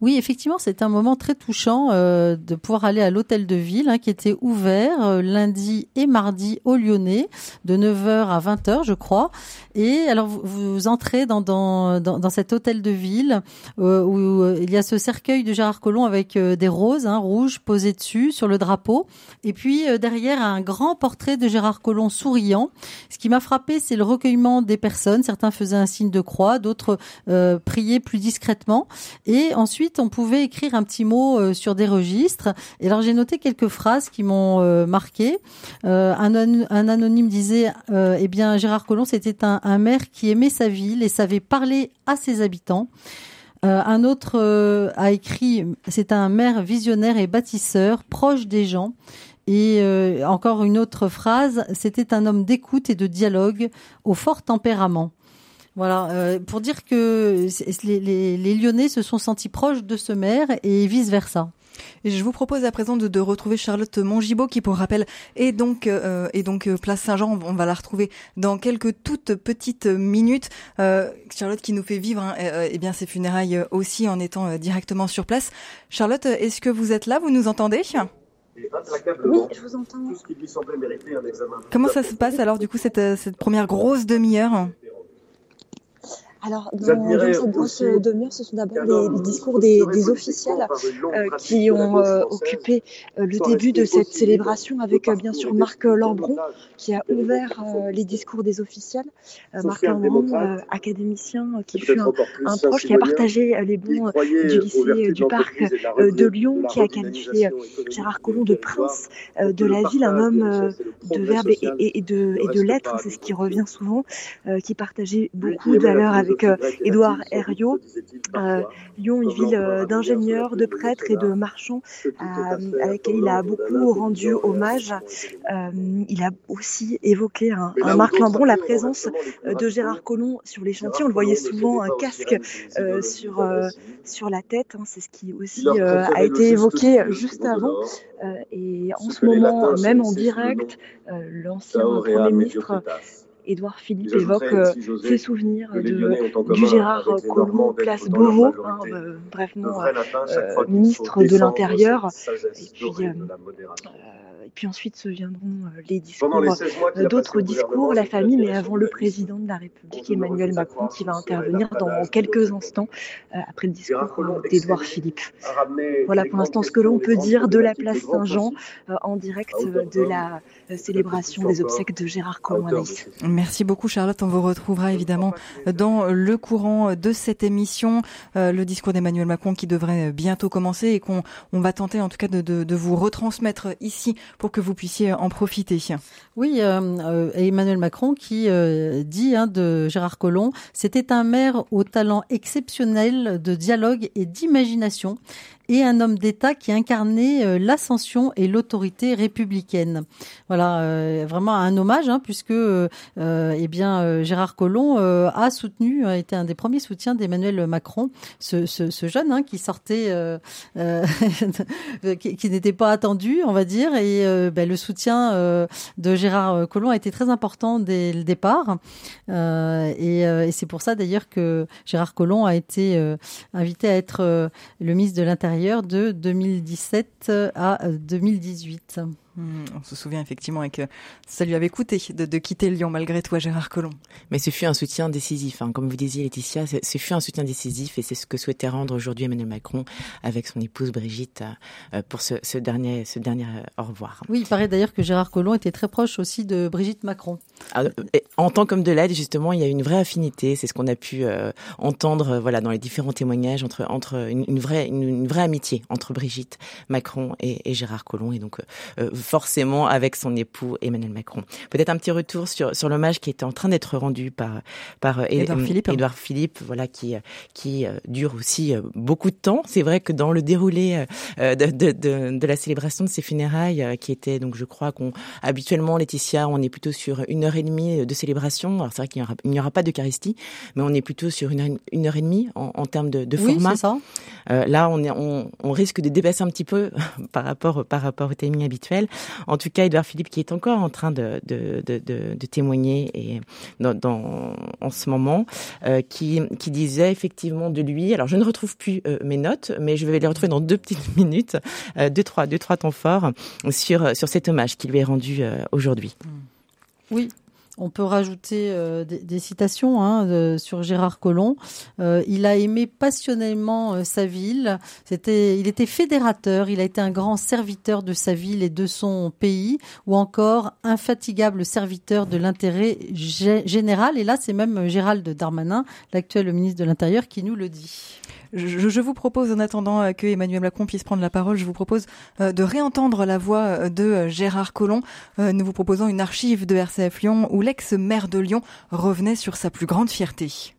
Oui, effectivement, c'est un moment très touchant euh, de pouvoir aller à l'hôtel de ville hein, qui était ouvert euh, lundi et mardi au Lyonnais de 9h à 20h, je crois. Et alors vous, vous entrez dans, dans, dans, cet hôtel de ville euh, où il y a ce cercueil de Gérard Collomb avec des roses hein, rouges posées dessus sur le drapeau. Et puis derrière un grand portrait de Gérard Collomb souriant. Ce qui m'a frappé, c'est le recueillement des personnes. Certains faisaient un signe de croix, d'autres priaient plus discrètement. Ensuite, on pouvait écrire un petit mot sur des registres. Et alors, j'ai noté quelques phrases qui m'ont marqué. Un, un, anonyme disait, eh bien, Gérard Collomb, c'était un, maire qui aimait sa ville et savait parler à ses habitants. Euh, un autre euh, a écrit, c'est un maire visionnaire et bâtisseur, proche des gens. Et euh, encore une autre phrase, c'était un homme d'écoute et de dialogue au fort tempérament. Voilà, pour dire que les, les, les Lyonnais se sont sentis proches de ce maire et vice versa. Et je vous propose à présent de, de retrouver Charlotte Mongibaud qui, pour rappel, est donc, euh, est donc euh, place Saint-Jean. On va la retrouver dans quelques toutes petites minutes. Euh, Charlotte qui nous fait vivre hein, euh, eh bien ces funérailles aussi en étant directement sur place. Charlotte, est-ce que vous êtes là? Vous nous entendez? Oui, je vous entends. Comment ça se passe alors du coup cette, cette première grosse demi-heure? Alors, dans, dans cette demi-heure, ce sont d'abord les, discours des, des officiels euh, qui ont euh, occupé euh, le début de cette célébration avec bien sûr Marc Lambron qui a ouvert les discours des officiels. Marc Lambron, académicien qui fut un, un, proche qui a partagé les bons du lycée du parc de Lyon, qui a qualifié Gérard Collomb de prince de la ville, un homme de verbe et, et, de, et de lettres, c'est ce qui revient souvent, qui partageait beaucoup de valeurs avec avec euh, Édouard Herriot. Euh, Lyon, une ville euh, d'ingénieurs, de prêtres et de marchands à laquelle il a beaucoup rendu hommage. il a aussi évoqué un, Marc Lambron, la présence de Gérard Collomb sur les chantiers. On le voyait souvent un casque sur, sur la tête. Hein. C'est ce qui aussi a été évoqué juste avant. et en ce moment, même en direct, l'ancien Premier ministre Édouard Philippe évoque euh, ses souvenirs de, du Gérard Collomb, place Beauvau, hein, euh, euh, ministre de l'Intérieur. Et puis, et puis ensuite se viendront les discours, d'autres discours, la famille, mais avant le président de la République, Emmanuel Macron, qui va intervenir dans quelques instants après le discours d'Édouard Philippe. Voilà pour l'instant ce que l'on peut dire de la place Saint-Jean en direct de la célébration des obsèques de Gérard Collomb Merci beaucoup Charlotte. On vous retrouvera évidemment dans le courant de cette émission, euh, le discours d'Emmanuel Macron qui devrait bientôt commencer et qu'on on va tenter en tout cas de, de, de, vous retransmettre ici pour que vous puissiez en profiter. Oui, euh, euh Emmanuel Macron qui euh, dit hein, de Gérard Collomb, c'était un maire au talent exceptionnel de dialogue et d'imagination et un homme d'État qui incarnait euh, l'ascension et l'autorité républicaine. Voilà, euh, vraiment un hommage, hein, puisque euh, eh bien Gérard Collomb a soutenu, a été un des premiers soutiens d'Emmanuel Macron, ce, jeune hein, qui sortait, *laughs* qui, qui n'était pas attendu, on va dire, et ben, le soutien de Gérard Collomb a été très important dès le départ, et, et c'est pour ça d'ailleurs que Gérard Collomb a été invité à être le ministre de l'Intérieur de 2017 à 2018. Hmm, on se souvient effectivement que ça lui avait coûté de, quitter Lyon malgré toi, Gérard Collomb. Mais ce fut un soutien décisif. Hein. Comme vous disiez, Laetitia, ce fut un soutien décisif et c'est ce que souhaitait rendre aujourd'hui Emmanuel Macron avec son épouse Brigitte euh, pour ce, dernier, ce dernier euh, au revoir. Oui, il paraît d'ailleurs que Gérard Collomb était très proche aussi de Brigitte Macron. Ah, en tant qu'homme de l'aide, justement, il y a une vraie affinité. C'est ce qu'on a pu euh, entendre, voilà, dans les différents témoignages entre entre une, vraie une, vraie amitié entre Brigitte Macron et, Gérard Collomb et donc forcément avec son époux Emmanuel Macron. Peut-être un petit retour sur sur l'hommage qui était en train d'être rendu par par euh, Édouard Philippe, Édouard Philippe, voilà qui qui euh, dure aussi euh, beaucoup de temps. C'est vrai que dans le déroulé de, de, de, de la célébration de ces funérailles, qui était donc je crois qu'on habituellement Laetitia, on est plutôt sur une heure et demie de célébration. Alors c'est vrai qu'il n'y aura, pas d'Eucharistie, mais on est plutôt sur une, heure, une heure et demie en, en termes de, de oui, format. Ça. Euh, là, on, est, on, on, risque de dépasser un petit peu *laughs* par rapport par rapport au timing habituel. En tout cas, Edouard Philippe qui est encore en train de, témoigner et dans, en ce moment, euh, qui, disait effectivement de lui. Alors, je ne retrouve plus euh, mes notes, mais je vais les retrouver dans deux petites *laughs* minutes, euh, deux trois deux trois temps forts sur sur cet hommage qui lui est rendu aujourd'hui. Oui, on peut rajouter euh, des, citations hein, sur Gérard Collomb. Euh, il a aimé passionnément euh, sa ville. C'était, il était fédérateur. Il a été un grand serviteur de sa ville et de son pays, ou encore infatigable serviteur de l'intérêt général. Et là, c'est même Gérald Darmanin, l'actuel ministre de l'Intérieur, qui nous le dit. Je, vous propose, en attendant que Emmanuel Macron puisse prendre la parole, je vous propose de réentendre la voix de Gérard Collomb. Nous vous proposons une archive de RCF Lyon où l'ex-maire de Lyon revenait sur sa plus grande fierté.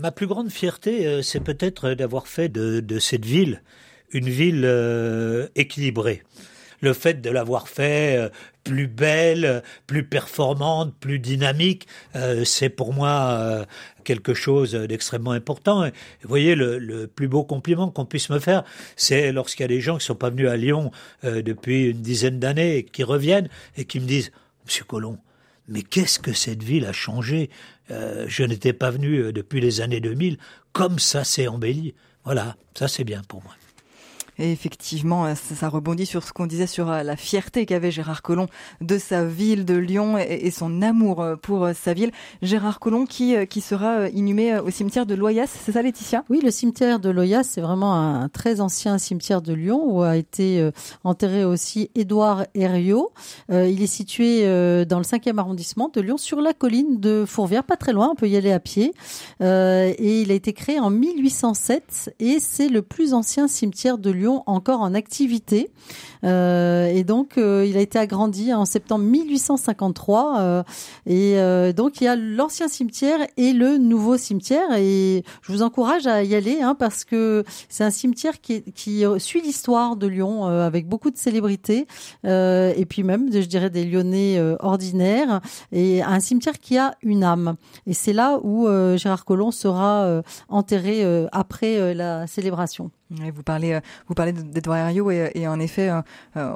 Ma plus grande fierté, c'est peut-être d'avoir fait de, cette ville une ville équilibrée le fait de l'avoir fait euh, plus belle, plus performante, plus dynamique, euh, c'est pour moi euh, quelque chose d'extrêmement important. vous voyez, le, plus beau compliment qu'on puisse me faire, c'est lorsqu'il y a des gens qui sont pas venus à Lyon depuis une dizaine d'années et qui reviennent et qui me disent, Monsieur Colomb, mais qu'est-ce que cette ville a changé? Je n'étais pas venu depuis les années 2000, comme ça s'est embelli. Voilà, ça c'est bien pour moi. Et effectivement, euh, ça, rebondit sur ce qu'on disait sur euh, la fierté qu'avait Gérard Collomb de sa ville de Lyon et, son amour euh, pour sa ville. Gérard Collomb qui, qui sera inhumé au cimetière de Loyas, c'est ça Laetitia? Oui, le cimetière de Loyas, c'est vraiment un très ancien cimetière de Lyon où a été enterré aussi Édouard Herriot. il est situé dans le 5e arrondissement de Lyon, sur la colline de Fourvière, pas très loin, on peut y aller à pied. et il a été créé en 1807 et c'est le plus ancien cimetière de Lyon encore en activité. Euh, et donc, euh, il a été agrandi en septembre 1853. Euh, et donc, il y a l'ancien cimetière et le nouveau cimetière. Et je vous encourage à y aller hein, parce que c'est un cimetière qui, qui suit l'histoire de Lyon avec beaucoup de célébrités et puis même, je dirais, des Lyonnais ordinaires. Et un cimetière qui a une âme. Et c'est là où Gérard Collomb sera enterré après la célébration. Vous parlez, vous parlez d'Edouard Herriot et, et, en effet, euh, euh,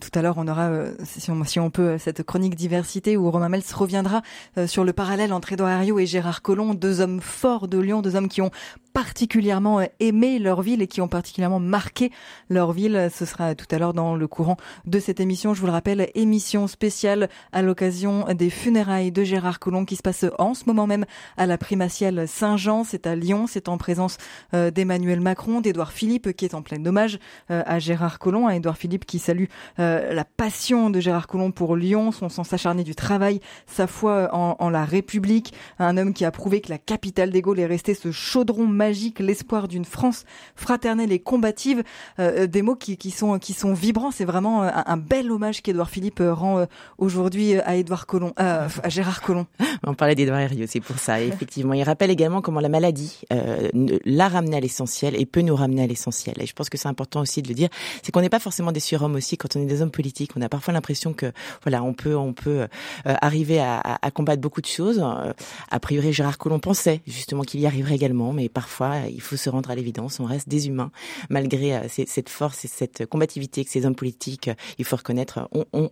tout à l'heure, on aura, euh, si on, si on, peut, cette chronique diversité où Romain Mels reviendra sur le parallèle entre Edouard Herriot et Gérard Collomb, deux hommes forts de Lyon, deux hommes qui ont particulièrement aimé leur ville et qui ont particulièrement marqué leur ville. Ce sera tout à l'heure dans le courant de cette émission. Je vous le rappelle, émission spéciale à l'occasion des funérailles de Gérard Collomb qui se passe en ce moment même à la primatiale Saint-Jean. C'est à Lyon. C'est en présence d'Emmanuel Macron, d'Edouard Philippe qui est en plein hommage à Gérard Collomb, à Édouard Philippe qui salue euh, la passion de Gérard Collomb pour Lyon, son sens acharné du travail, sa foi en, la République, un homme qui a prouvé que la capitale des Gaules est restée ce chaudron magique, l'espoir d'une France fraternelle et combative, euh, des mots qui, sont, qui sont vibrants. C'est vraiment un, bel hommage qu'Édouard Philippe rend aujourd'hui à Édouard Collomb, à Gérard Collomb. *laughs* On parlait d'Édouard Herriot, c'est pour ça. effectivement, il rappelle également comment la maladie l'a ramené à l'essentiel et peut nous ramener à l'essentiel. Et je pense que c'est important aussi de le dire c'est qu'on n'est pas forcément des surhommes aussi quand on est des hommes politiques. On a parfois l'impression que voilà, on peut on peut euh, arriver à, à, combattre beaucoup de choses. Euh, a priori, Gérard Collomb pensait justement qu'il y arriverait également, mais parfois il faut se rendre à l'évidence. On reste des humains malgré euh, cette force et cette combativité que ces hommes politiques, il faut reconnaître, ont,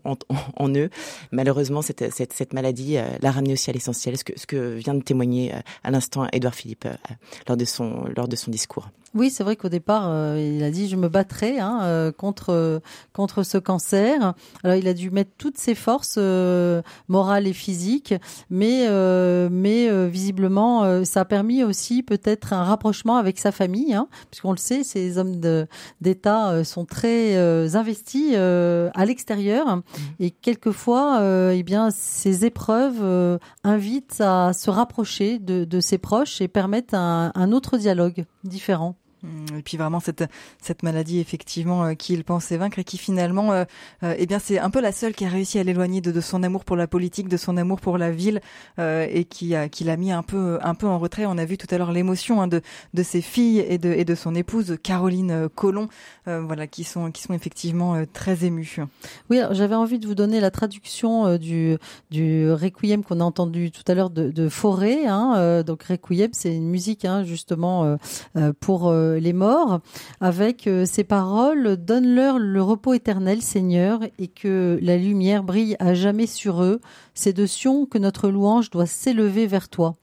en, eux. Malheureusement, cette, maladie l'a ramené aussi à l'essentiel. Ce que, vient de témoigner à l'instant Édouard Philippe lors de son discours. Oui, c'est vrai qu'au départ, euh, il a dit je me battrai hein, euh, contre contre ce cancer. Alors il a dû mettre toutes ses forces euh, morales et physiques, mais mais visiblement ça a permis aussi peut-être un rapprochement avec sa famille, hein, puisqu'on le sait, ces hommes d'État sont très investis à l'extérieur mmh. et quelquefois, eh bien, ces épreuves invitent à se rapprocher de, de ses proches et permettent un, un autre dialogue différent. Mmh, et puis vraiment cette cette maladie effectivement euh, qu'il pensait vaincre et qui finalement euh, euh, eh bien c'est un peu la seule qui a réussi à l'éloigner de, de, son amour pour la politique, de son amour pour la ville et qui a qui l'a mis un peu un peu en retrait. On a vu tout à l'heure l'émotion hein, de de ses filles et de et de son épouse Caroline Colomb voilà qui sont qui sont effectivement très émues. Oui, j'avais envie de vous donner la traduction du du requiem qu'on a entendu tout à l'heure de, de Forêt hein, donc requiem c'est une musique hein, justement pour les morts avec euh, ces paroles Donne-leur le repos éternel, Seigneur, et que la lumière brille à jamais sur eux. C'est de Sion que notre louange doit s'élever vers toi.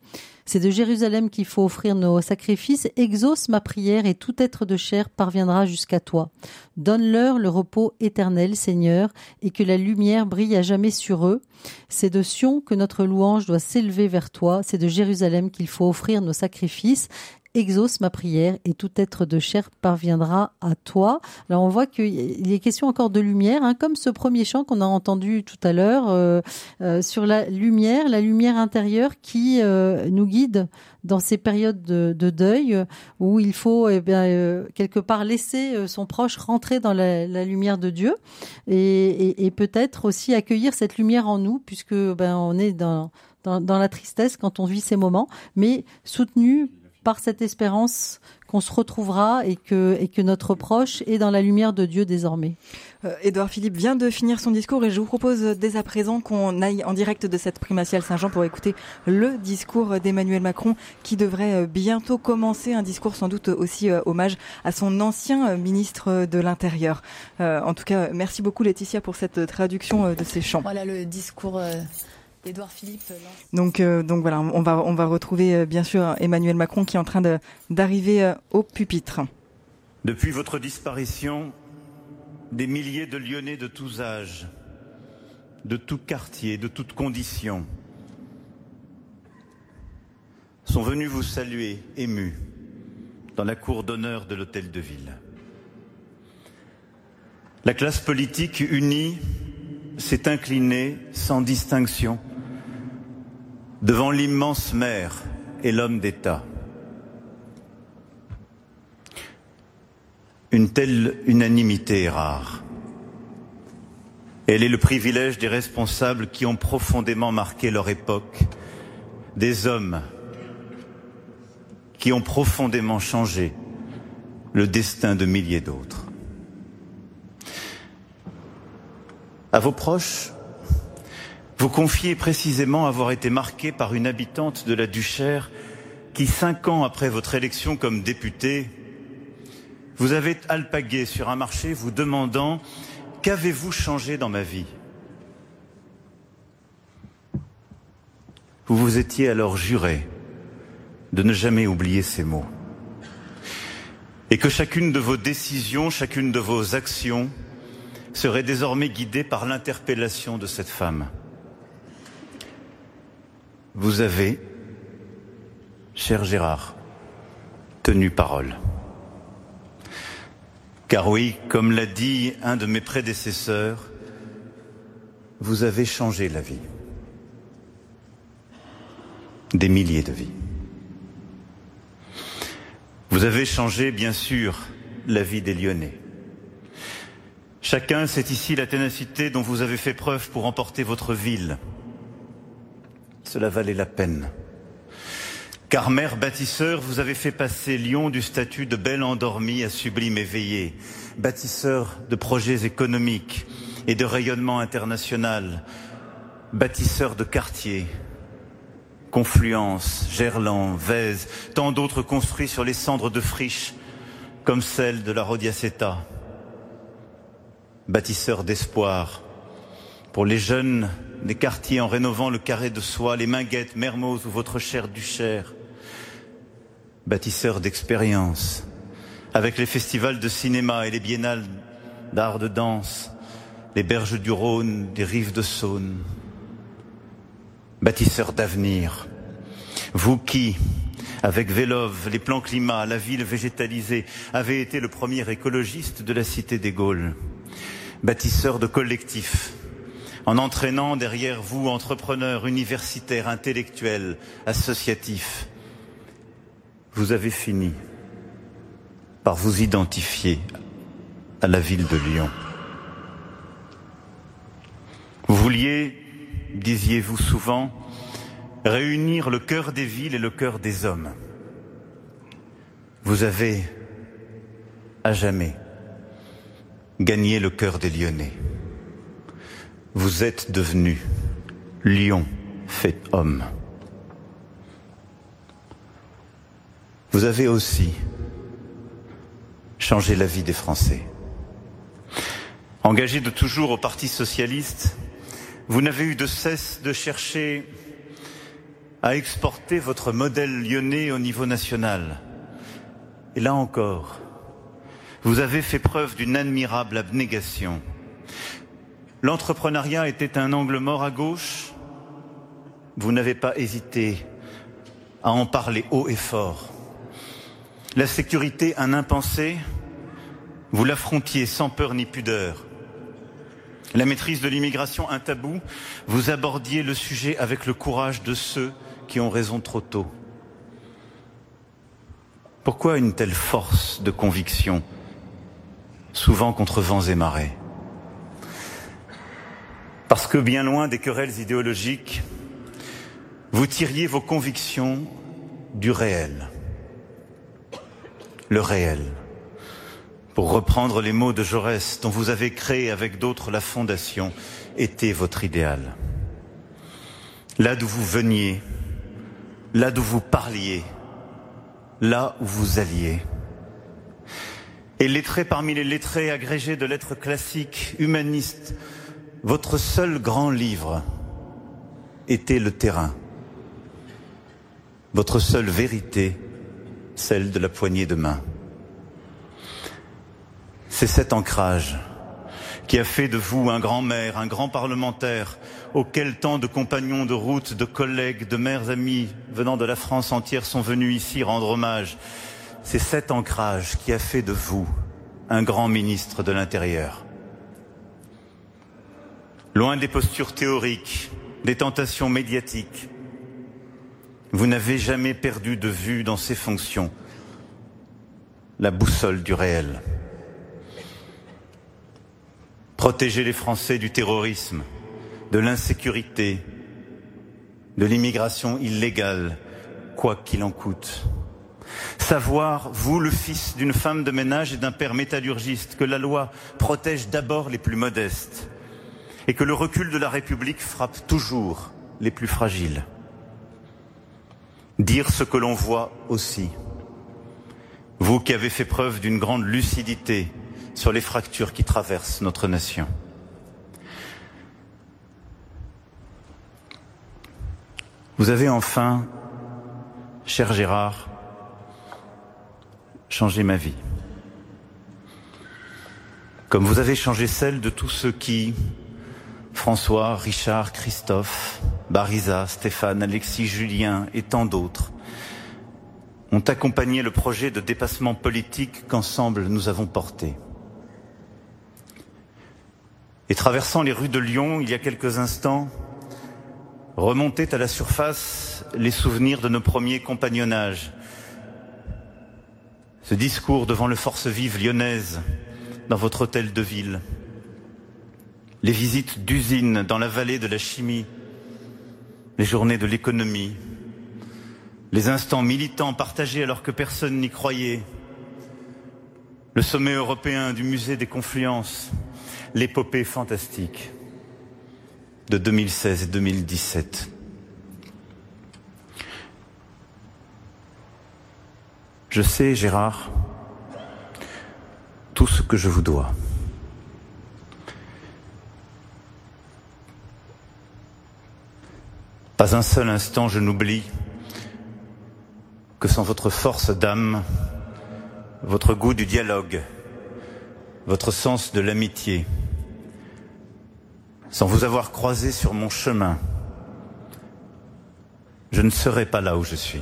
C'est de Jérusalem qu'il faut offrir nos sacrifices. Exauce ma prière et tout être de chair parviendra jusqu'à toi. Donne-leur le repos éternel, Seigneur, et que la lumière brille à jamais sur eux. C'est de Sion que notre louange doit s'élever vers toi. C'est de Jérusalem qu'il faut offrir nos sacrifices. Exauce ma prière et tout être de chair parviendra à toi. Alors on voit qu'il est question encore de lumière, hein, comme ce premier chant qu'on a entendu tout à l'heure euh, euh, sur la lumière, la lumière intérieure qui euh, nous guide dans ces périodes de, deuil où il faut eh bien, quelque part laisser son proche rentrer dans la, lumière de Dieu et, peut-être aussi accueillir cette lumière en nous puisque ben, on est dans dans, la tristesse quand on vit ces moments, mais soutenu par cette espérance qu'on se retrouvera et que, et que notre proche est dans la lumière de Dieu désormais. Euh, Édouard Philippe vient de finir son discours et je vous propose dès à présent qu'on aille en direct de cette primatiale Saint-Jean pour écouter le discours d'Emmanuel Macron qui devrait euh, bientôt commencer, un discours sans doute aussi euh, hommage à son ancien ministre de l'Intérieur. en tout cas, merci beaucoup Laetitia pour cette traduction de ces chants. Voilà le discours Édouard Philippe. Euh, donc, euh, donc voilà, on va, on va retrouver euh, bien sûr Emmanuel Macron qui est en train d'arriver au pupitre. Depuis votre disparition, des milliers de Lyonnais de tous âges, de tout quartier, de toutes conditions, sont venus vous saluer, émus, dans la cour d'honneur de l'Hôtel de Ville. La classe politique unie s'est inclinée sans distinction devant l'immense mer et l'homme d'État. Une telle unanimité est rare. Elle est le privilège des responsables qui ont profondément marqué leur époque, des hommes qui ont profondément changé le destin de milliers d'autres. À vos proches, vous confiez précisément avoir été marqué par une habitante de la Duchère qui, cinq ans après votre élection comme député, vous avez alpagué sur un marché vous demandant Qu'avez-vous changé dans ma vie? Vous vous étiez alors juré de ne jamais oublier ces mots. Et que chacune de vos décisions, chacune de vos actions serait désormais guidée par l'interpellation de cette femme. Vous avez, cher Gérard, tenu parole. Car oui, comme l'a dit un de mes prédécesseurs, vous avez changé la vie. Des milliers de vies. Vous avez changé, bien sûr, la vie des Lyonnais. Chacun sait ici la ténacité dont vous avez fait preuve pour emporter votre ville. Cela valait la peine. Car mère bâtisseur, vous avez fait passer Lyon du statut de belle endormie à sublime éveillé, bâtisseur de projets économiques et de rayonnement international, bâtisseur de quartiers, Confluence, Gerland, Vèze, tant d'autres construits sur les cendres de friches, comme celle de la Rodiaceta. Bâtisseur d'espoir pour les jeunes des quartiers en rénovant le carré de soie, les Minguettes, Mermoz ou votre chère Duchère. Bâtisseur d'expérience, avec les festivals de cinéma et les biennales d'art de danse, les berges du Rhône, des rives de Saône. Bâtisseur d'avenir, vous qui, avec Vélove, les plans climat, la ville végétalisée, avez été le premier écologiste de la cité des Gaules. Bâtisseur de collectifs, en entraînant derrière vous entrepreneurs, universitaires, intellectuels, associatifs. Vous avez fini par vous identifier à la ville de Lyon. Vous vouliez, disiez-vous souvent, réunir le cœur des villes et le cœur des hommes. Vous avez, à jamais, gagné le cœur des Lyonnais vous êtes devenu lion fait homme. Vous avez aussi changé la vie des Français. Engagé de toujours au Parti socialiste, vous n'avez eu de cesse de chercher à exporter votre modèle lyonnais au niveau national. Et là encore, vous avez fait preuve d'une admirable abnégation L'entrepreneuriat était un angle mort à gauche. Vous n'avez pas hésité à en parler haut et fort. la sécurité un impensé, vous l'affrontiez sans peur ni pudeur. La maîtrise de l'immigration un tabou, vous abordiez le sujet avec le courage de ceux qui ont raison trop tôt. Pourquoi une telle force de conviction, souvent contre vents et marées Parce que bien loin des querelles idéologiques, vous tiriez vos convictions du réel. Le réel. Pour reprendre les mots de Jaurès, dont vous avez créé avec d'autres la fondation, était votre idéal. Là d'où vous veniez, là d'où vous parliez, là où vous alliez. Et lettré parmi les lettrés agrégés de lettres classiques, humanistes, votre seul grand livre était le terrain. Votre seule vérité, celle de la poignée de main. C'est cet ancrage qui a fait de vous un grand maire, un grand parlementaire, auquel tant de compagnons de route, de collègues, de mères amis venant de la France entière sont venus ici rendre hommage. C'est cet ancrage qui a fait de vous un grand ministre de l'Intérieur. Loin des postures théoriques, des tentations médiatiques, vous n'avez jamais perdu de vue dans ces fonctions la boussole du réel. Protéger les Français du terrorisme, de l'insécurité, de l'immigration illégale, quoi qu'il en coûte. Savoir, vous, le fils d'une femme de ménage et d'un père métallurgiste, que la loi protège d'abord les plus modestes et que le recul de la République frappe toujours les plus fragiles. Dire ce que l'on voit aussi. Vous qui avez fait preuve d'une grande lucidité sur les fractures qui traversent notre nation. Vous avez enfin, cher Gérard, changé ma vie. Comme vous avez changé celle de tous ceux qui, François, Richard, Christophe, Barisa, Stéphane, Alexis, Julien et tant d'autres, ont accompagné le projet de dépassement politique qu'ensemble nous avons porté. Et traversant les rues de Lyon il y a quelques instants, remontaient à la surface les souvenirs de nos premiers compagnonnages. Ce discours devant le Force vive lyonnaise, dans votre hôtel de ville. Les visites d'usines dans la vallée de la chimie, les journées de l'économie, les instants militants partagés alors que personne n'y croyait, le sommet européen du musée des confluences, l'épopée fantastique de 2016 et 2017. Je sais, Gérard, tout ce que je vous dois. Pas un seul instant je n'oublie que sans votre force d'âme, votre goût du dialogue, votre sens de l'amitié, sans vous avoir croisé sur mon chemin, je ne serais pas là où je suis.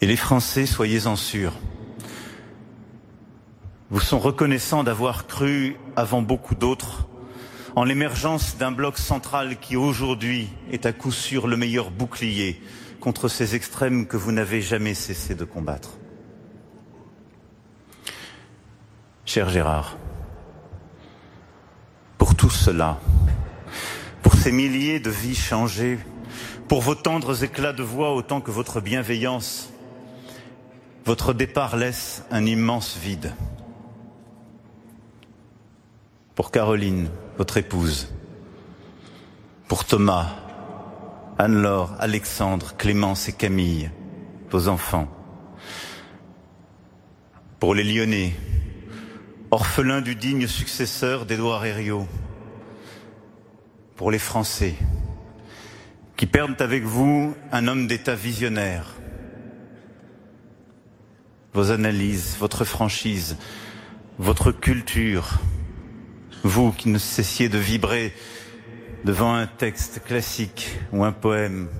Et les Français, soyez-en sûrs, vous sont reconnaissants d'avoir cru, avant beaucoup d'autres, en l'émergence d'un bloc central qui aujourd'hui est à coup sûr le meilleur bouclier contre ces extrêmes que vous n'avez jamais cessé de combattre. Cher Gérard, pour tout cela, pour ces milliers de vies changées, pour vos tendres éclats de voix autant que votre bienveillance, votre départ laisse un immense vide. Pour Caroline, votre épouse, pour Thomas, Anne-Laure, Alexandre, Clémence et Camille, vos enfants, pour les Lyonnais, orphelin du digne successeur d'Édouard Herriot, pour les Français, qui perdent avec vous un homme d'État visionnaire. Vos analyses, votre franchise, votre culture, vous qui ne cessiez de vibrer devant un texte classique ou un poème,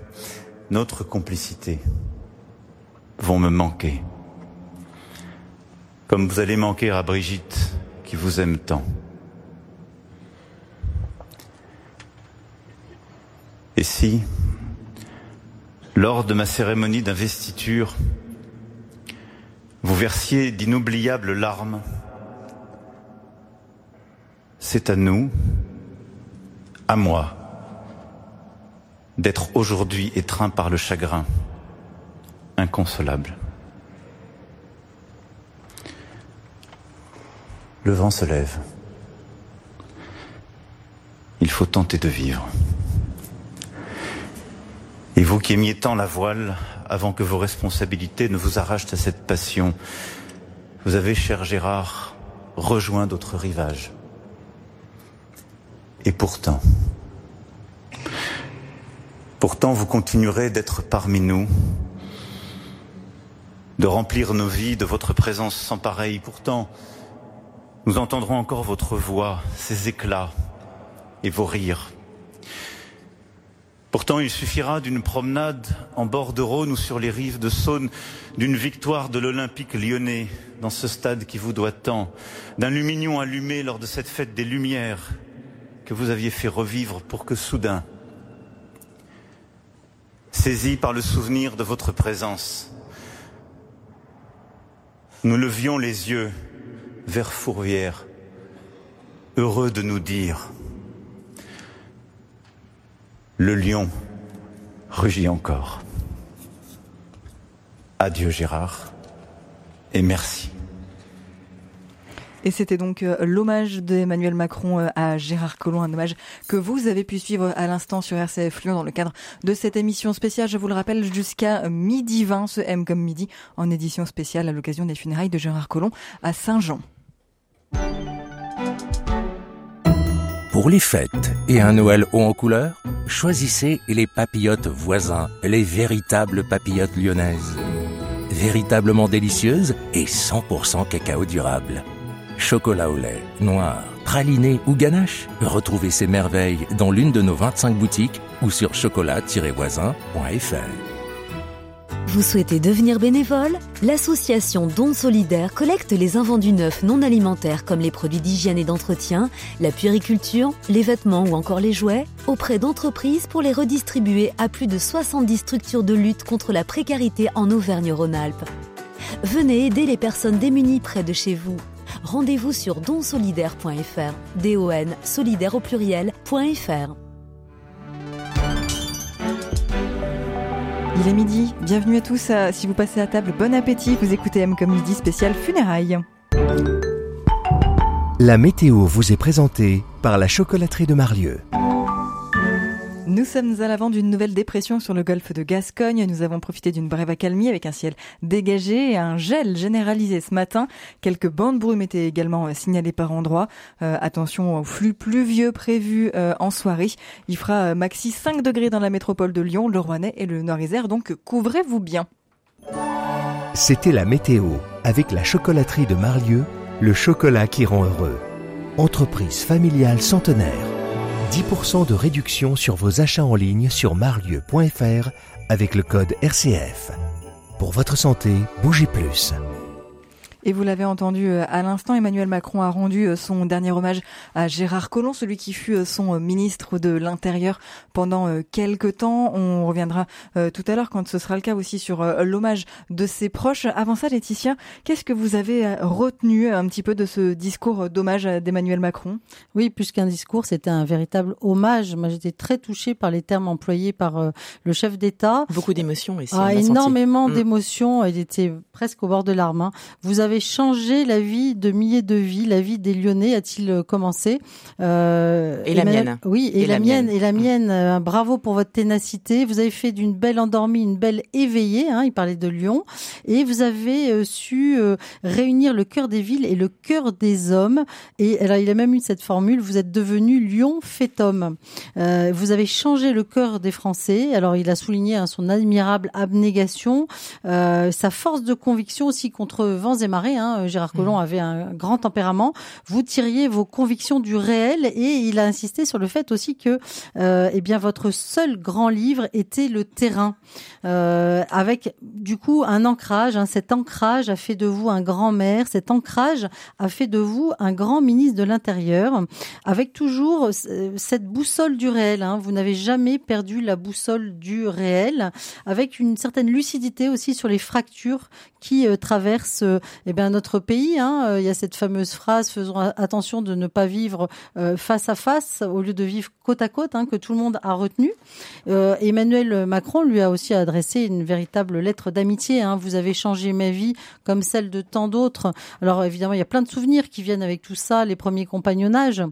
notre complicité. vont me manquer. Comme vous allez manquer à Brigitte qui vous aime tant. Et si, lors de ma cérémonie d'investiture, vous versiez d'inoubliables larmes, c'est à nous, à moi, d'être aujourd'hui étreint par le chagrin, inconsolable. Le vent se lève. Il faut tenter de vivre. Et vous qui aimiez tant la voile, avant que vos responsabilités ne vous arrachent à cette passion, vous avez, cher Gérard, rejoint d'autres rivages. Et pourtant, pourtant vous continuerez d'être parmi nous, de remplir nos vies de votre présence sans pareil. Pourtant, nous entendrons encore votre voix, ses éclats et vos rires. Pourtant, il suffira d'une promenade en bord de Rhône ou sur les rives de Saône, d'une victoire de l'Olympique lyonnais dans ce stade qui vous doit tant, d'un lumignon allumé lors de cette fête des Lumières que vous aviez fait revivre pour que soudain, saisi par le souvenir de votre présence, nous levions les yeux vers Fourvière, heureux de nous dire le lion rugit encore. Adieu Gérard et merci. Et c'était donc euh, l'hommage d'Emmanuel Macron euh, à Gérard Collomb, un hommage que vous avez pu suivre à l'instant sur RCF Lyon dans le cadre de cette émission spéciale. Je vous le rappelle, jusqu'à midi 20, ce M comme midi, en édition spéciale à l'occasion des funérailles de Gérard Collomb à Saint-Jean. Pour les fêtes et un Noël haut en couleur, choisissez les papillotes voisins, les véritables papillotes lyonnaises. Véritablement délicieuses et 100% cacao durable. Chocolat au lait, noir, praliné ou ganache Retrouvez ces merveilles dans l'une de nos 25 boutiques ou sur chocolat-voisin.fr. Vous souhaitez devenir bénévole? L'association Don Solidaire collecte les invendus neufs non alimentaires comme les produits d'hygiène et d'entretien, la puériculture, les vêtements ou encore les jouets auprès d'entreprises pour les redistribuer à plus de 70 structures de lutte contre la précarité en Auvergne-Rhône-Alpes. Venez aider les personnes démunies près de chez vous. Rendez-vous sur donsolidaire.fr, D-O-N. Il est midi, bienvenue à tous. Si vous passez à table, bon appétit. Vous écoutez M comme midi spécial funérailles. La météo vous est présentée par la chocolaterie de Marlieu. Nous sommes à l'avant d'une nouvelle dépression sur le golfe de Gascogne. Nous avons profité d'une brève accalmie avec un ciel dégagé et un gel généralisé ce matin. Quelques bandes brumes étaient également euh, signalées par endroits. Euh, attention au flux pluvieux prévu euh, en soirée. Il fera maxi 5 degrés dans la métropole de Lyon, le Rouennais et le Nord-Isère, donc couvrez-vous bien. C'était la météo avec la chocolaterie de Marlieu, le chocolat qui rend heureux. Entreprise familiale centenaire. 10% de réduction sur vos achats en ligne sur marlieu.fr avec le code RCF. Pour votre santé, bougez plus. Et vous l'avez entendu euh, à l'instant, Emmanuel Macron a rendu euh, son dernier hommage à Gérard Collomb, celui qui fut euh, son ministre de l'Intérieur pendant quelques temps. On reviendra tout à l'heure quand ce sera le cas aussi sur l'hommage de ses proches. Avant ça, Laetitia, qu'est-ce que vous avez retenu un petit peu de ce discours d'hommage d'Emmanuel Macron? Oui, plus qu'un discours, c'était un véritable hommage. Moi, j'étais très touchée par les termes employés par le chef d'État. Beaucoup d'émotions ici. Ah, énormément mm. d'émotions. Il était presque au bord de larmes. Hein. Vous avez changé la vie de milliers de vies, la vie des Lyonnais a-t-il euh, commencé euh, Et la mienne. Oui, et, la, mienne. Et la mienne. Euh, bravo pour votre ténacité. Vous avez fait d'une belle endormie une belle éveillée. Hein, il parlait de Lyon. Et vous avez su réunir le cœur des villes et le cœur des hommes. Et alors, il a même eu cette formule. Vous êtes devenu Lyon fait homme. vous avez changé le cœur des Français. Alors, il a souligné hein, son admirable abnégation, sa force de conviction aussi contre vents et marées Hein. Gérard Collomb mmh. avait un grand tempérament. Vous tiriez vos convictions du réel et il a insisté sur le fait aussi que, euh, eh bien, votre seul grand livre était le terrain, euh, avec du coup un ancrage. Hein. Cet ancrage a fait de vous un grand maire. Cet ancrage a fait de vous un grand ministre de l'Intérieur, avec toujours cette boussole du réel. Hein. Vous n'avez jamais perdu la boussole du réel, avec une certaine lucidité aussi sur les fractures qui euh, traversent euh, eh bien notre pays. Hein. Euh, il y a cette fameuse phrase faisons attention de ne pas vivre face à face au lieu de vivre côte à côte, hein, que tout le monde a retenu. Emmanuel Macron lui a aussi adressé une véritable lettre d'amitié. Hein. Vous avez changé ma vie comme celle de tant d'autres. Alors évidemment, il y a plein de souvenirs qui viennent avec tout ça, les premiers compagnonnages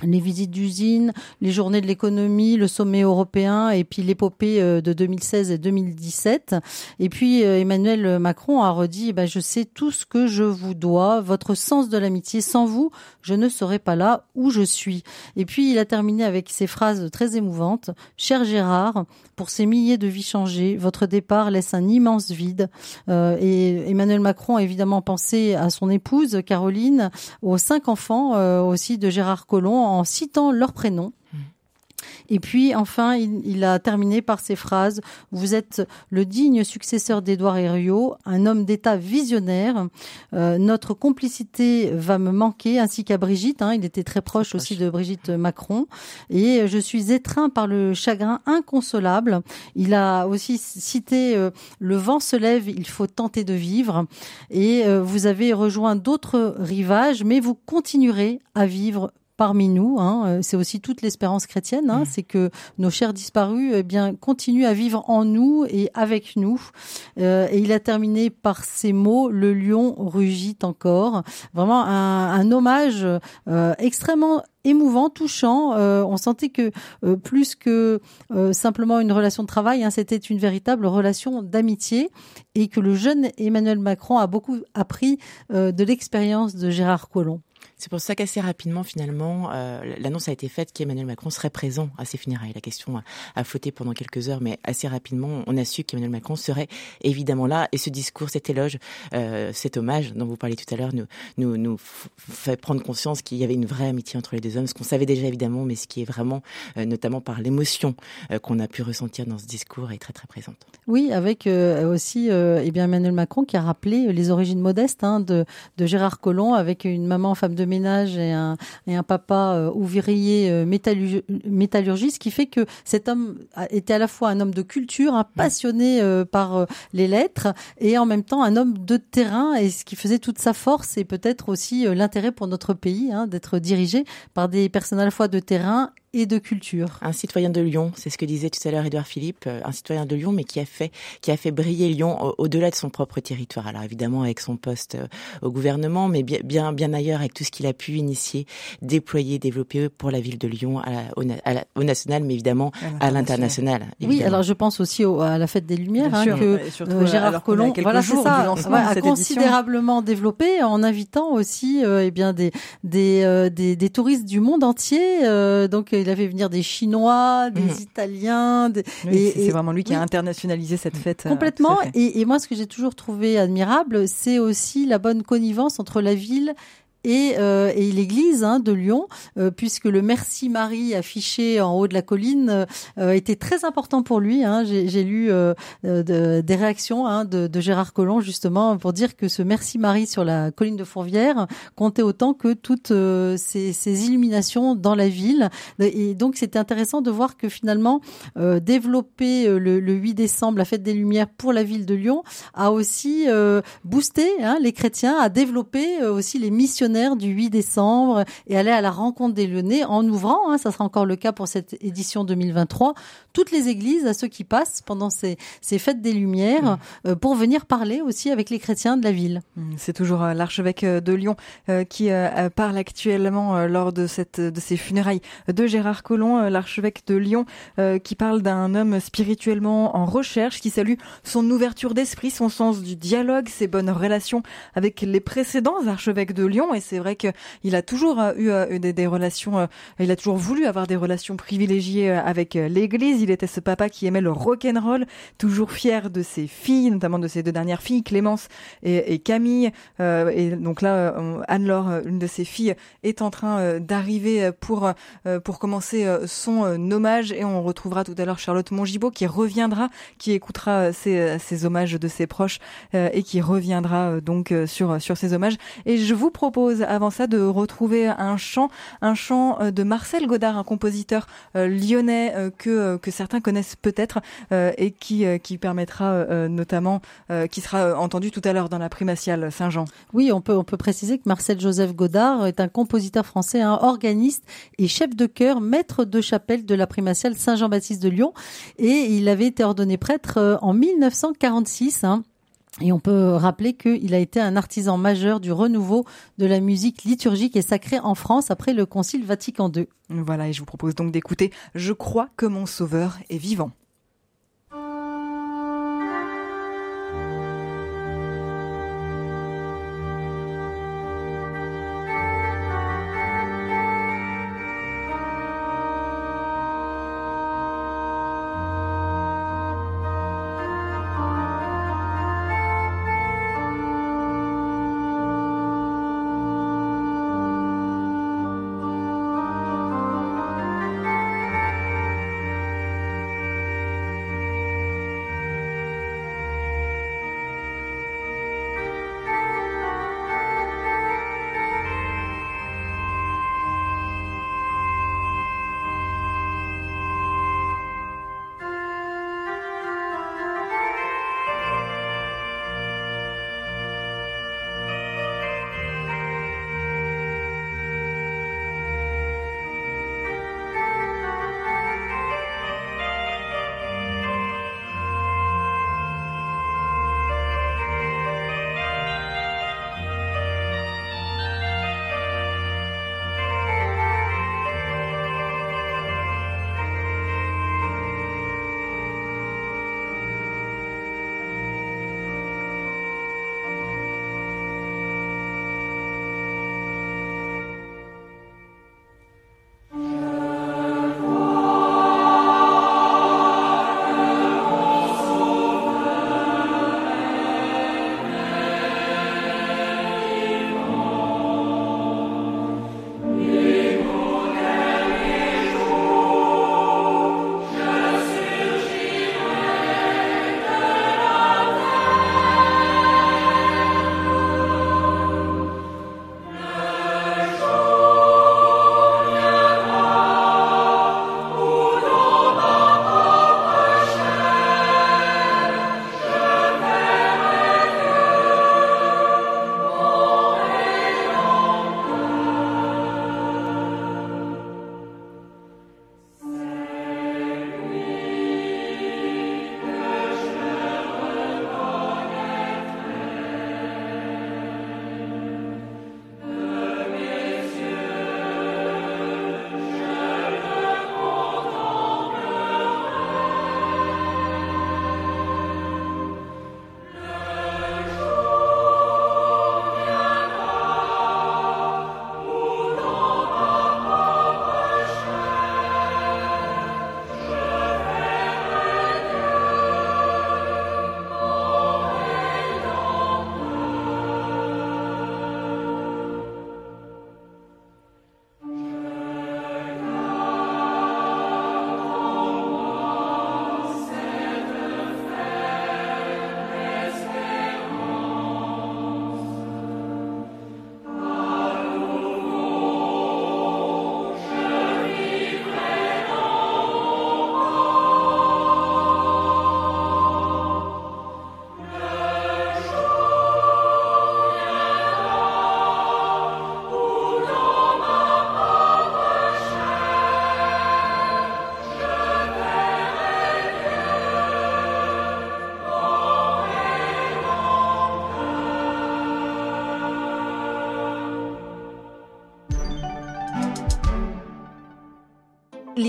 les visites d'usines, les journées de l'économie, le sommet européen et puis l'épopée euh, de 2016 et 2017. Et puis euh, Emmanuel Macron a redit ben, je sais tout ce que je vous dois, votre sens de l'amitié. Sans vous, je ne serais pas là où je suis. Et puis il a terminé avec ces phrases très émouvantes. Cher Gérard, pour ces milliers de vies changées, votre départ laisse un immense vide. Euh, et Emmanuel Macron a évidemment pensé à son épouse Caroline, aux cinq enfants aussi de Gérard Collomb en citant leur prénom. Et puis enfin, il, a terminé par ces phrases Vous êtes le digne successeur d'Édouard Herriot, un homme d'État visionnaire. Euh, notre complicité va me manquer, ainsi qu'à Brigitte. Hein, il était très proche aussi de Brigitte Macron. Et je suis étreint par le chagrin inconsolable. Il a aussi cité euh, Le vent se lève, il faut tenter de vivre. Et euh, vous avez rejoint d'autres rivages, mais vous continuerez à vivre parmi nous. Hein. Euh, c'est aussi toute l'espérance chrétienne, hein. mmh. c'est que nos chers disparus eh bien continuent à vivre en nous et avec nous. Euh, et il a terminé par ces mots le lion rugit encore. Vraiment un, hommage euh, extrêmement émouvant, touchant. on sentait que plus que simplement une relation de travail, hein, c'était une véritable relation d'amitié et que le jeune Emmanuel Macron a beaucoup appris de l'expérience de Gérard Collomb. C'est pour ça qu'assez rapidement, finalement, euh, l'annonce a été faite qu'Emmanuel Macron serait présent à ces funérailles. La question a, flotté pendant quelques heures, mais assez rapidement, on a su qu'Emmanuel Macron serait évidemment là. Et ce discours, cet éloge, euh, cet hommage dont vous parliez tout à l'heure, nous, fait prendre conscience qu'il y avait une vraie amitié entre les deux hommes, ce qu'on savait déjà évidemment, mais ce qui est vraiment, euh, notamment par l'émotion qu'on a pu ressentir dans ce discours, est très très présente. Oui, avec aussi eh bien Emmanuel Macron qui a rappelé les origines modestes hein, de, de Gérard Collomb avec une maman femme de ménage et un, et un papa euh, ouvrier euh, métallurgiste, qui fait que cet homme était à la fois un homme de culture, un passionné euh, par les lettres, et en même temps un homme de terrain, et ce qui faisait toute sa force, et peut-être aussi l'intérêt pour notre pays, hein, d'être dirigé par des personnes à la fois de terrain et de culture. Un citoyen de Lyon, c'est ce que disait tout à l'heure Édouard Philippe, euh, un citoyen de Lyon, mais qui a fait, qui a fait briller Lyon au-delà de son propre territoire. Alors évidemment avec son poste euh, au gouvernement, mais bien, bien, bien ailleurs avec tout ce qu'il a pu initier, déployer, développer pour la ville de Lyon, à au, national, mais évidemment à l'international. Oui, alors je pense aussi à la fête des Lumières, hein, que euh, Gérard Collomb, voilà, c'est ça, a considérablement développé en invitant aussi, eh bien des des, des, des touristes du monde entier, donc il a fait venir des Chinois, des mmh. Italiens. Des... c'est vraiment lui qui a internationalisé cette fête. Euh, Complètement. et, et, moi, ce que j'ai toujours trouvé admirable, c'est aussi la bonne connivence entre la ville et, euh, et l'église hein, de Lyon, euh, puisque le Merci Marie affiché en haut de la colline euh, était très important pour lui. Hein. J'ai lu euh, de, des réactions hein, de, de, Gérard Collomb justement pour dire que ce Merci Marie sur la colline de Fourvière comptait autant que toutes euh, ces, ces, illuminations dans la ville. Et donc c'était intéressant de voir que finalement développer le, le, 8 décembre la fête des Lumières pour la ville de Lyon a aussi boosté hein, les chrétiens à développer aussi les missionnaires du 8 décembre et aller à la rencontre des Lyonnais en ouvrant, hein, ça sera encore le cas pour cette édition 2023, toutes les églises à ceux qui passent pendant ces, ces fêtes des Lumières mmh. euh, pour venir parler aussi avec les chrétiens de la ville. Mmh, c'est toujours euh, l'archevêque euh, de Lyon qui parle actuellement lors de, cette, de ces funérailles de Gérard Collomb, l'archevêque de Lyon, qui parle d'un homme spirituellement en recherche, qui salue son ouverture d'esprit, son sens du dialogue, ses bonnes relations avec les précédents archevêques de Lyon et c'est vrai qu'il a toujours eu des, relations, il a toujours voulu avoir des relations privilégiées avec l'Église. Il était ce papa qui aimait le rock and roll, toujours fier de ses filles, notamment de ses deux dernières filles, Clémence et, Camille. et donc là, Anne-Laure, une de ses filles, est en train d'arriver pour pour commencer son hommage et on retrouvera tout à l'heure Charlotte Mongibaud qui reviendra, qui écoutera ces, ces hommages de ses proches et qui reviendra donc sur sur ces hommages. Et je vous propose avant ça de retrouver un chant, un chant de Marcel Godard, un compositeur lyonnais que que certains connaissent peut-être et qui qui permettra notamment qui sera entendu tout à l'heure dans la primatiale Saint-Jean. Oui, on peut on peut préciser que Marcel Joseph Godard est un compositeur français, un organiste et chef de chœur, maître de chapelle de la primatiale Saint-Jean-Baptiste de Lyon et il avait été ordonné prêtre en 1946. Hein. Et on peut rappeler qu'il a été un artisan majeur du renouveau de la musique liturgique et sacrée en France après le Concile Vatican II. Voilà, et je vous propose donc d'écouter Je crois que mon Sauveur est vivant.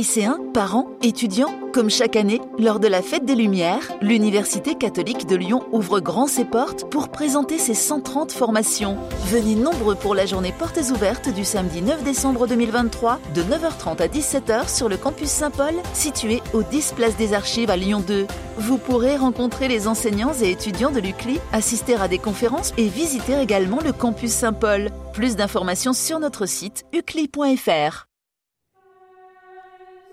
Lycéens, parents, étudiants, comme chaque année, lors de la Fête des Lumières, l'Université catholique de Lyon ouvre grand ses portes pour présenter ses 130 formations. Venez nombreux pour la journée portes ouvertes du samedi 9 décembre 2023 de 9h30 à 17h sur le campus Saint-Paul, situé au 10 Place des Archives à Lyon 2. Vous pourrez rencontrer les enseignants et étudiants de l'UCLI, assister à des conférences et visiter également le campus Saint-Paul. Plus d'informations sur notre site ucli.fr.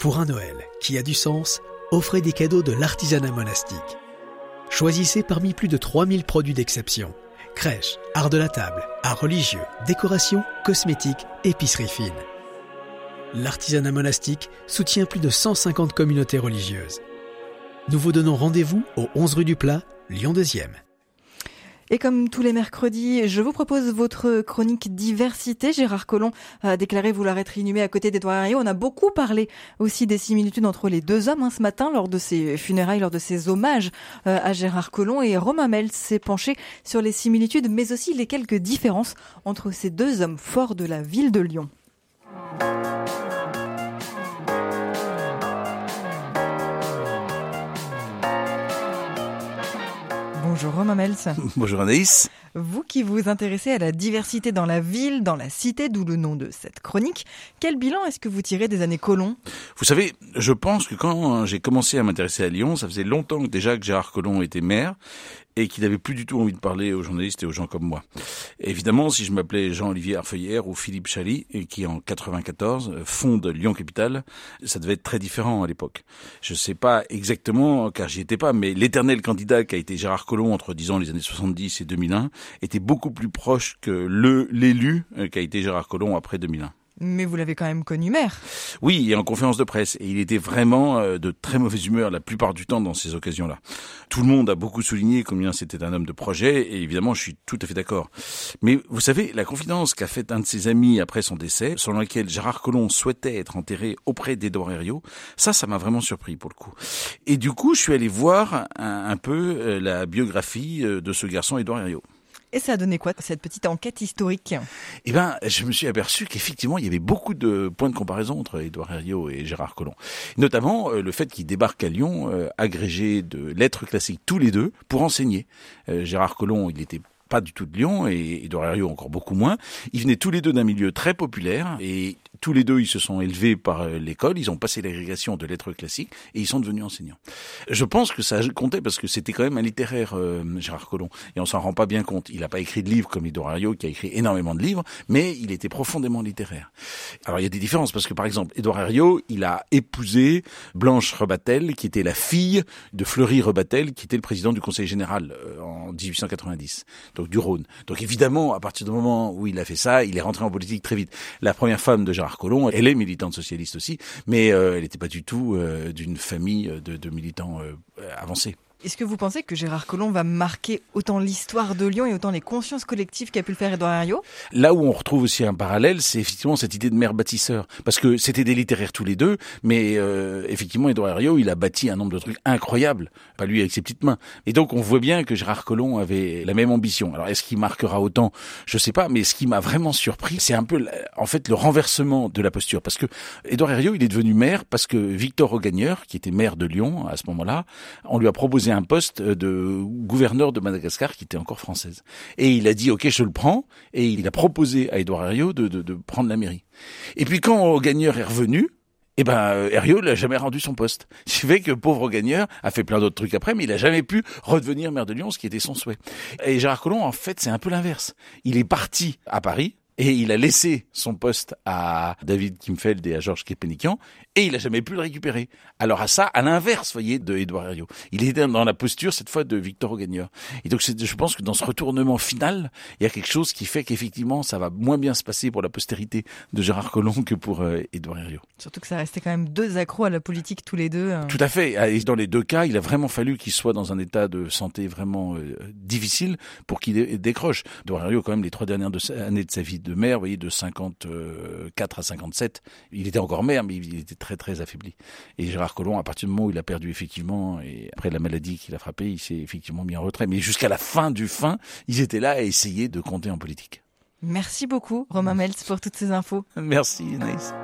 Pour un Noël qui a du sens, offrez des cadeaux de l'artisanat monastique. Choisissez parmi plus de 3000 produits d'exception. Crèche, art de la table, art religieux, décoration, cosmétiques, épicerie fine. L'artisanat monastique soutient plus de 150 communautés religieuses. Nous vous donnons rendez-vous au 11 rue du Plat, Lyon 2e. Et comme tous les mercredis, je vous propose votre chronique diversité. Gérard Collomb a déclaré vouloir être inhumé à côté d'Edouard Herriot. On a beaucoup parlé aussi des similitudes entre les deux hommes hein, ce matin lors de ses funérailles, lors de ses hommages euh, à Gérard Collomb. Et Romain Mel s'est penché sur les similitudes, mais aussi les quelques différences entre ces deux hommes forts de la ville de Lyon. Bonjour Romain Mels. *laughs* Bonjour Anaïs. Vous qui vous intéressez à la diversité dans la ville, dans la cité, d'où le nom de cette chronique, quel bilan est-ce que vous tirez des années Colomb Vous savez, je pense que quand j'ai commencé à m'intéresser à Lyon, ça faisait longtemps déjà que Gérard Collomb était maire et qu'il n'avait plus du tout envie de parler aux journalistes et aux gens comme moi. évidemment, si je m'appelais Jean-Olivier Arfeuillère ou Philippe Chaly, et qui en 94 fonde Lyon Capital, ça devait être très différent à l'époque. Je ne sais pas exactement, car j'y étais pas, mais l'éternel candidat qui a été Gérard Collomb entre, disons, les années 70 et 2001, était beaucoup plus proche que le l'élu euh, qui a été Gérard Collomb après 2001. Mais vous l'avez quand même connu maire. Oui, et en conférence de presse. Et il était vraiment euh, de très mauvaise humeur la plupart du temps dans ces occasions-là. Tout le monde a beaucoup souligné combien c'était un homme de projet, et évidemment, je suis tout à fait d'accord. Mais vous savez, la confidence qu'a faite un de ses amis après son décès, selon laquelle Gérard Collomb souhaitait être enterré auprès d'Edouard Herriot, ça, ça m'a vraiment surpris pour le coup. Et du coup, je suis allé voir un, un peu euh, la biographie euh, de ce garçon, Edouard Herriot. Et ça a donné quoi cette petite enquête historique? Eh ben, je me suis aperçu qu'effectivement, il y avait beaucoup de points de comparaison entre Édouard Herriot et Gérard Collomb. Notamment euh, le fait qu'ils débarquent à Lyon, euh, agrégés de lettres classiques tous les deux, pour enseigner. Euh, Gérard Collomb, il était pas du tout de Lyon et Édouard Herriot encore beaucoup moins. Ils venaient tous les deux d'un milieu très populaire et tous les deux, ils se sont élevés par euh, l'école, ils ont passé l'agrégation de lettres classiques et ils sont devenus enseignants. Je pense que ça comptait parce que c'était quand même un littéraire, euh, Gérard Collomb, et on s'en rend pas bien compte. Il n'a pas écrit de livres comme Edouard Herriot, qui a écrit énormément de livres, mais il était profondément littéraire. Alors il y a des différences parce que par exemple, Herriot, il a épousé Blanche Rebatel, qui était la fille de Fleury Rebatel, qui était le président du Conseil général euh, en 1890, donc du Rhône. Donc évidemment, à partir du moment où il a fait ça, il est rentré en politique très vite. La première femme de Gérard Gérard Elle est militante socialiste aussi, mais euh, elle n'était pas du tout euh, d'une famille de, de militants euh, avancés. Est-ce que vous pensez que Gérard Collomb va marquer autant l'histoire de Lyon et autant les consciences collectives qu'a pu le faire Édouard Herriot Là où on retrouve aussi un parallèle, c'est effectivement cette idée de maire bâtisseur. Parce que c'était des littéraires tous les deux, mais euh, effectivement, Édouard Herriot, il a bâti un nombre de trucs incroyables, pas lui avec ses petites mains. Et donc on voit bien que Gérard Collomb avait la même ambition. Alors est-ce qu'il marquera autant? Je sais pas, mais ce qui m'a vraiment surpris, c'est un peu en fait le renversement de la posture. Parce que Édouard Herriot, il est devenu maire parce que Victor Augagneur, qui était maire de Lyon à ce moment-là, on lui a proposé un poste de gouverneur de Madagascar qui était encore française. Et il a dit, OK, je le prends. Et il a proposé à Édouard Herriot de, prendre la mairie. Et puis quand Gagneur est revenu, eh ben, Herriot n'a jamais rendu son poste. *laughs* Ce qui fait que pauvre Gagneur a fait plein d'autres trucs après, mais il a jamais pu redevenir maire de Lyon, ce qui était son souhait. Et Gérard Collomb, en fait, c'est un peu l'inverse. Il est parti à Paris, et il a laissé son poste à David Kimfeld et à Georges Kepenikian et il a jamais pu le récupérer. Alors à ça, à l'inverse, voyez, de Edouard Herriot. Il est dans la posture cette fois de Victor Augagneur. Et donc je pense que dans ce retournement final, il y a quelque chose qui fait qu'effectivement ça va moins bien se passer pour la postérité de Gérard Collomb que pour euh, Édouard Herriot. Surtout que ça restait quand même deux accros à la politique tous les deux. Hein. Tout à fait. Et dans les deux cas, il a vraiment fallu qu'il soit dans un état de santé vraiment euh, difficile pour qu'il décroche. Édouard Herriot, quand même, les trois dernières années de sa vie de maire, vous voyez, de 54 à 57, il était encore maire, mais il était très très affaibli. Et Gérard Collomb, à partir du moment où il a perdu effectivement, et après la maladie qui l'a frappé, il s'est effectivement mis en retrait. Mais jusqu'à la fin du fin, ils étaient là à essayer de compter en politique. Merci beaucoup, Romain Meltz, pour toutes ces infos. Merci, Naïs.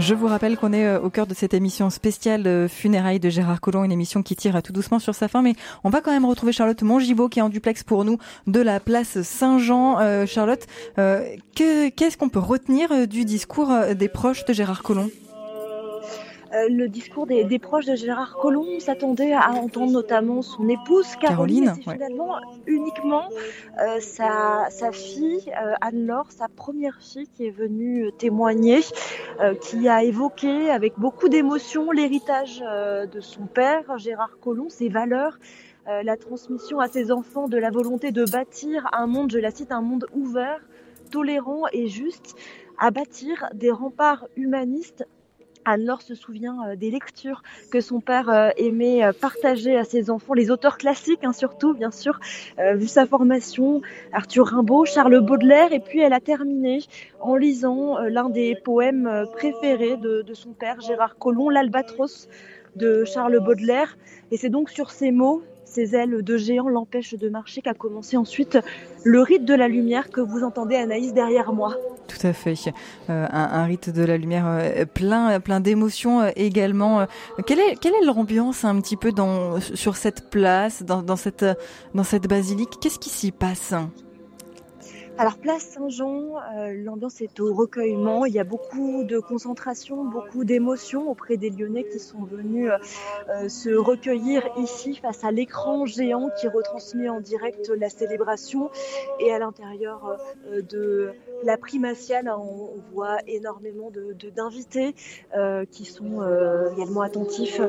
Je vous rappelle qu'on est au cœur de cette émission spéciale funérailles de Gérard Collomb, une émission qui tire tout doucement sur sa fin, mais on va quand même retrouver Charlotte Mongibaud qui est en duplex pour nous de la place Saint-Jean. Charlotte, qu'est-ce qu'on peut retenir du discours des proches de Gérard Collomb? euh, le discours des, des, proches de Gérard Collomb s'attendait à entendre notamment son épouse Caroline, Caroline finalement uniquement euh, sa, sa, fille euh, Anne-Laure, sa première fille qui est venue témoigner, euh, qui a évoqué avec beaucoup d'émotion l'héritage de son père Gérard Collomb, ses valeurs. la transmission à ses enfants de la volonté de bâtir un monde, je la cite, un monde ouvert, tolérant et juste, à bâtir des remparts humanistes Anne-Laure se souvient euh, des lectures que son père euh, aimait euh, partager à ses enfants, les auteurs classiques hein, surtout, bien sûr, vu sa formation, Arthur Rimbaud, Charles Baudelaire, et puis elle a terminé en lisant l'un des poèmes préférés de, de son père, Gérard Collomb, l'Albatros de Charles Baudelaire. Et c'est donc sur ces mots, ses ailes de géant l'empêchent de marcher, qu'a commencé ensuite le rite de la lumière que vous entendez Anaïs derrière moi. Tout à fait. Euh, un, rite de la lumière euh, plein, plein d'émotions euh, également. Quelle est, l'ambiance un petit peu sur cette place, dans cette, dans cette basilique? Qu'est-ce qui s'y passe? Alors place Saint-Jean, euh, l'ambiance est au recueillement. Il y a beaucoup de concentration, beaucoup d'émotions auprès des Lyonnais qui sont venus euh, se recueillir ici face à l'écran géant qui retransmet en direct la célébration. Et à l'intérieur euh, de la primatiale, hein, on, voit énormément de, d'invités qui sont également attentifs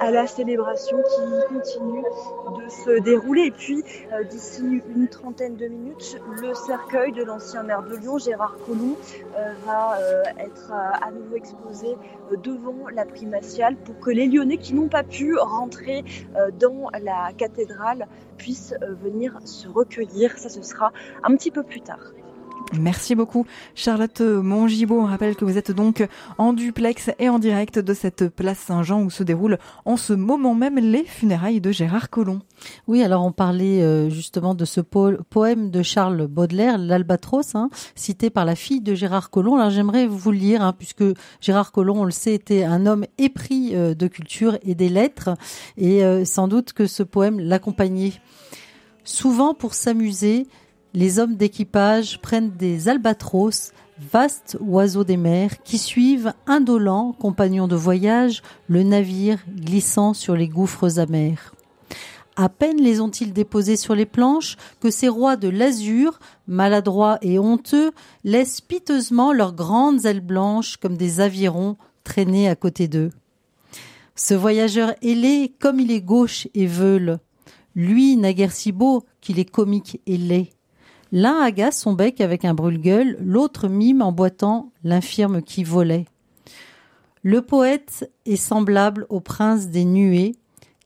à, la célébration qui continue de se dérouler. Et puis d'ici une trentaine de minutes, le cercle l'accueil de l'ancien maire de Lyon, Gérard Collomb, euh, va euh, être euh, à nouveau exposé devant la primatiale pour que les Lyonnais qui n'ont pas pu rentrer dans la cathédrale puissent venir se recueillir. Ça, ce sera un petit peu plus tard. Merci beaucoup Charlotte Mongibaud. On rappelle que vous êtes donc en duplex et en direct de cette place Saint-Jean où se déroulent en ce moment même les funérailles de Gérard Collomb. Oui, alors on parlait euh, justement de ce poème de Charles Baudelaire, l'Albatros, hein, cité par la fille de Gérard Collomb. Alors j'aimerais vous le lire, hein, puisque Gérard Collomb, on le sait, était un homme épris euh, de culture et des lettres, et euh, sans doute que ce poème l'accompagnait. Souvent pour s'amuser, les hommes d'équipage prennent des albatros, vastes oiseaux des mers, qui suivent, indolents, compagnons de voyage, le navire glissant sur les gouffres amers. À peine les ont-ils déposés sur les planches que ces rois de l'azur, maladroits et honteux, laissent piteusement leurs grandes ailes blanches comme des avirons traîner à côté d'eux. Ce voyageur ailé, comme il est gauche et veule, lui naguère si beau qu'il est comique et laid. L'un agace son bec avec un brûle-gueule, l'autre mime en boitant l'infirme qui volait. Le poète est semblable au prince des nuées,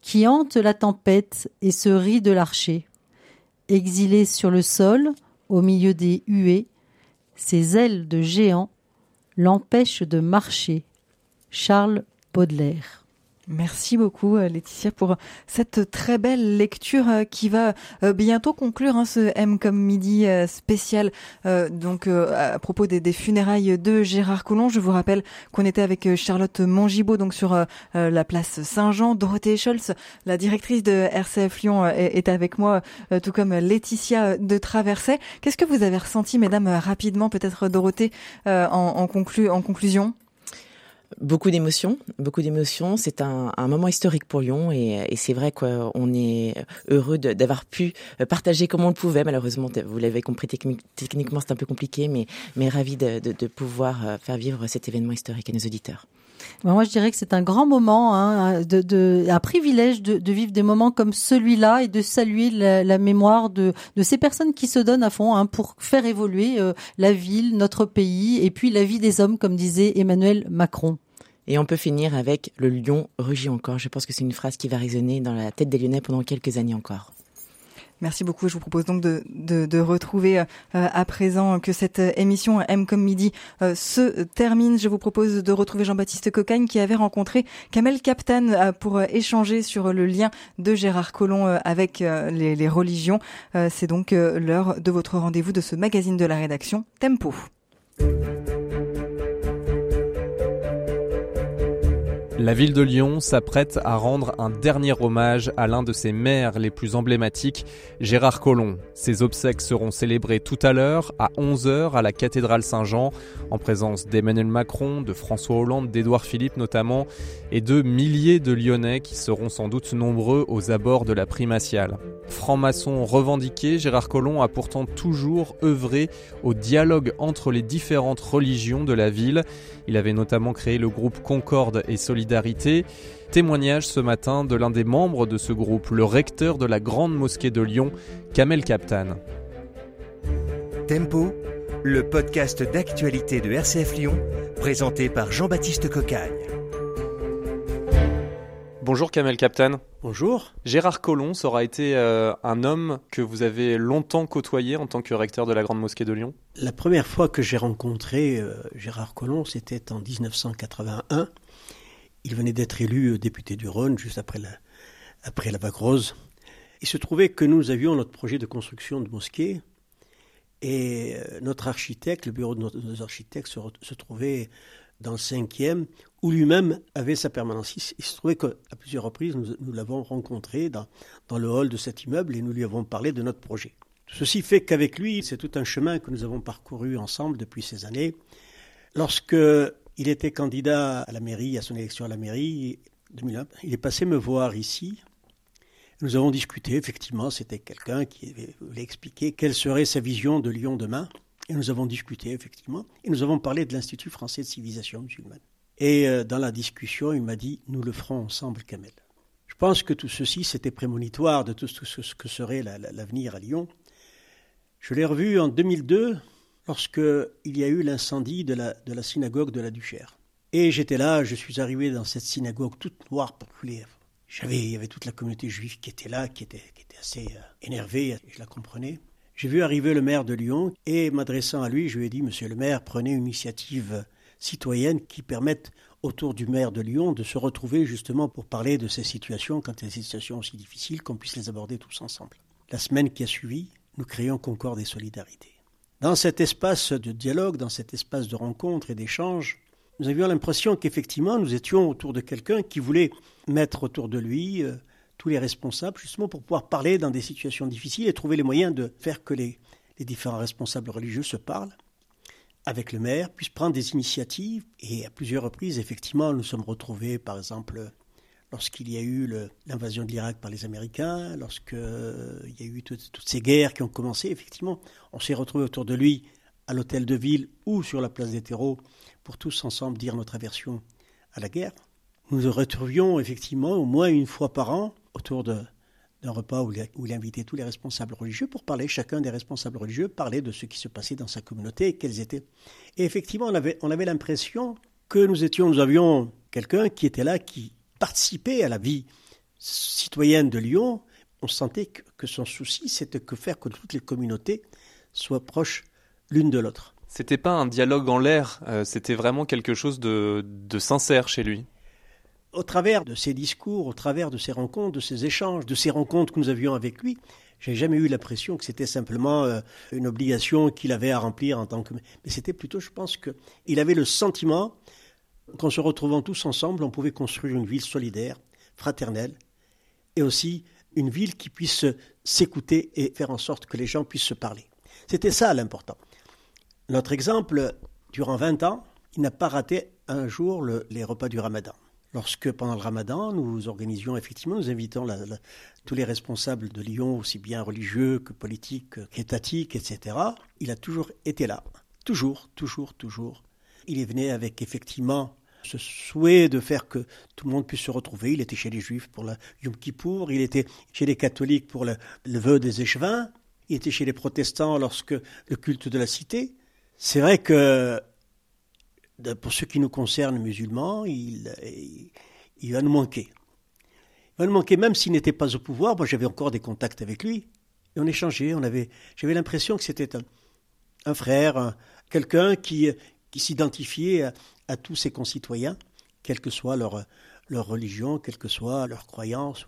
qui hante la tempête et se rit de l'archer. Exilé sur le sol, au milieu des huées, ses ailes de géant l'empêchent de marcher. Charles Baudelaire. Merci beaucoup euh, Laetitia pour cette très belle lecture euh, qui va euh, bientôt conclure hein, ce M comme midi spécial donc à propos des, funérailles de Gérard Collomb. Je vous rappelle qu'on était avec Charlotte Mongibaud donc sur la place Saint-Jean. Dorothée Scholz, la directrice de RCF Lyon, est, avec moi, tout comme Laetitia de Traverset. Qu'est-ce que vous avez ressenti, mesdames, rapidement, peut-être Dorothée, en, en conclusion? Beaucoup d'émotions, beaucoup d'émotions. C'est un, moment historique pour Lyon et, c'est vrai qu'on est heureux d'avoir pu partager comme on le pouvait. Malheureusement, vous l'avez compris, techniquement c'est un peu compliqué, mais, mais ravi de, pouvoir faire vivre cet événement historique à nos auditeurs. Moi, je dirais que c'est un grand moment, hein, de, de, un privilège de, vivre des moments comme celui-là et de saluer la, la mémoire de, de, ces personnes qui se donnent à fond hein, pour faire évoluer euh, la ville, notre pays et puis la vie des hommes, comme disait Emmanuel Macron. Et on peut finir avec le lion rugit encore. Je pense que c'est une phrase qui va résonner dans la tête des Lyonnais pendant quelques années encore. Merci beaucoup. Je vous propose donc de, de, de retrouver euh, à présent que cette émission M comme midi euh, se termine. Je vous propose de retrouver Jean-Baptiste Cocagne qui avait rencontré Kamel Kaptan euh, pour échanger sur le lien de Gérard Collomb avec les, les religions. C'est donc l'heure de votre rendez-vous de ce magazine de la rédaction Tempo. La ville de Lyon s'apprête à rendre un dernier hommage à l'un de ses maires les plus emblématiques, Gérard Collomb. Ses obsèques seront célébrées tout à l'heure, à 11h, à la cathédrale Saint-Jean, en présence d'Emmanuel Macron, de François Hollande, d'Édouard Philippe notamment, et de milliers de Lyonnais qui seront sans doute nombreux aux abords de la primatiale. Franc-maçon revendiqué, Gérard Collomb a pourtant toujours œuvré au dialogue entre les différentes religions de la ville. Il avait notamment créé le groupe Concorde et Solidarité. Témoignage ce matin de l'un des membres de ce groupe, le recteur de la Grande Mosquée de Lyon, Kamel Kaptan. Tempo, le podcast d'actualité de RCF Lyon, présenté par Jean-Baptiste Cocagne. Bonjour Kamel Kaptan. Bonjour. Gérard Collomb aura été euh, un homme que vous avez longtemps côtoyé en tant que recteur de la Grande Mosquée de Lyon La première fois que j'ai rencontré euh, Gérard Collomb, c'était en 1981. Il venait d'être élu euh, député du Rhône juste après la, après la vague rose. Il se trouvait que nous avions notre projet de construction de mosquée et notre architecte, le bureau de nos, architectes se, trouvait dans le cinquième, où lui-même avait sa permanence. Il, se trouvait qu'à plusieurs reprises, nous, l'avons rencontré dans, dans, le hall de cet immeuble et nous lui avons parlé de notre projet. Ceci fait qu'avec lui, c'est tout un chemin que nous avons parcouru ensemble depuis ces années. Lorsque il était candidat à la mairie, à son élection à la mairie, 2001, il est passé me voir ici. Nous avons discuté, effectivement, c'était quelqu'un qui voulait expliquer quelle serait sa vision de Lyon demain. Et nous avons discuté, effectivement, et nous avons parlé de l'Institut français de civilisation musulmane. Et euh, dans la discussion, il m'a dit Nous le ferons ensemble, Kamel. Je pense que tout ceci, c'était prémonitoire de tout ce que serait l'avenir à Lyon. Je l'ai revu en 2002, lorsqu'il y a eu l'incendie de la, synagogue de la Duchère. Et j'étais là, je suis arrivé dans cette synagogue toute noire, populaire. J'avais, il y avait toute la communauté juive qui était là, qui était, qui était assez euh, énervée, je la comprenais. J'ai vu arriver le maire de Lyon et m'adressant à lui, je lui ai dit Monsieur le maire, prenez une initiative citoyenne qui permette autour du maire de Lyon de se retrouver justement pour parler de ces situations, quand il y a des situations aussi difficiles, qu'on puisse les aborder tous ensemble. La semaine qui a suivi, nous créons Concorde et Solidarité. Dans cet espace de dialogue, dans cet espace de rencontre et d'échange, nous avions l'impression qu'effectivement nous étions autour de quelqu'un qui voulait mettre autour de lui euh, tous les responsables, justement pour pouvoir parler dans des situations difficiles et trouver les moyens de faire que les, différents responsables religieux se parlent avec le maire, puissent prendre des initiatives. Et à plusieurs reprises, effectivement, nous sommes retrouvés, par exemple, lorsqu'il y a eu l'invasion de l'Irak par les Américains, lorsqu'il y a eu toutes, ces guerres qui ont commencé, effectivement, on s'est retrouvés autour de lui à l'hôtel de ville ou sur la place des terreaux pour tous ensemble dire notre aversion à la guerre. Nous nous retrouvions effectivement au moins une fois par an autour d'un repas où il, invitait tous les responsables religieux pour parler, chacun des responsables religieux, parler de ce qui se passait dans sa communauté et quels étaient. Et effectivement, on avait, on avait l'impression que nous étions, nous avions quelqu'un qui était là, qui participait à la vie citoyenne de Lyon. On sentait que, son souci, c'était que faire que toutes les communautés soient proches l'une de l'autre. C'était pas un dialogue en l'air, euh, c'était vraiment quelque chose de sincère chez lui au travers de ses discours, au travers de ses rencontres, de ses échanges, de ces rencontres que nous avions avec lui, j'ai jamais eu l'impression que c'était simplement euh, une obligation qu'il avait à remplir en tant que. Mais c'était plutôt, je pense, qu'il avait le sentiment qu'en se retrouvant tous ensemble, on pouvait construire une ville solidaire, fraternelle, et aussi une ville qui puisse s'écouter et faire en sorte que les gens puissent se parler. C'était ça l'important. Notre exemple, durant 20 ans, il n'a pas raté un jour les repas du ramadan lorsque pendant le ramadan, nous organisions effectivement, nous invitons tous les responsables de Lyon, aussi bien religieux que politiques, qu'étatiques, etc. Il a toujours été là. Toujours, toujours, toujours. Il est venu avec effectivement ce souhait de faire que tout le monde puisse se retrouver. Il était chez les juifs pour le Yom Kippour, il était chez les catholiques pour le, vœu des échevins, il était chez les protestants lorsque le culte de la cité. C'est vrai que pour ce qui nous concerne musulmans, il, va nous manquer. Il va nous manquer même s'il n'était pas au pouvoir. Moi, j'avais encore des contacts avec lui. Et on échangeait. On j'avais l'impression que c'était un, frère, quelqu'un qui, qui s'identifiait à, tous ses concitoyens, quelle que soit leur, religion, quelle que soit leur croyance.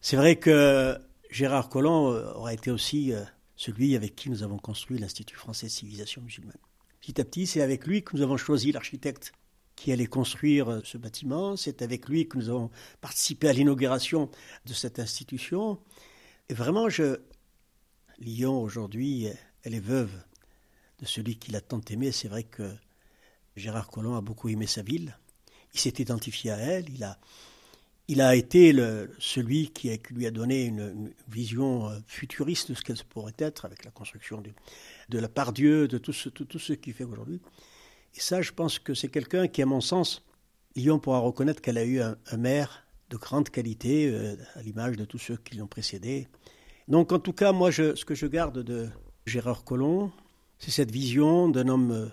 C'est vrai que Gérard Collomb aurait été aussi euh, celui avec qui nous avons construit l'Institut français de civilisation musulmane. Petit à petit, c'est avec lui que nous avons choisi l'architecte qui allait construire ce bâtiment. C'est avec lui que nous avons participé à l'inauguration de cette institution. Et vraiment. Lyon, aujourd'hui, elle est veuve de celui qui l'a tant aimé. C'est vrai que Gérard Collomb a beaucoup aimé sa ville. Il s'est identifié à elle. Il a, il a été celui qui, lui a donné une, vision euh, futuriste de ce qu'elle pourrait être avec la construction de, la part Dieu, de tout ce, tout, ce qu'il fait aujourd'hui. Et ça, je pense que c'est quelqu'un qui, à mon sens, Lyon pourra reconnaître qu'elle a eu un, maire de grande qualité, euh, à l'image de tous ceux qui l'ont précédé. Donc, en tout cas, moi, ce que je garde de Gérard Collomb, c'est cette vision d'un homme euh,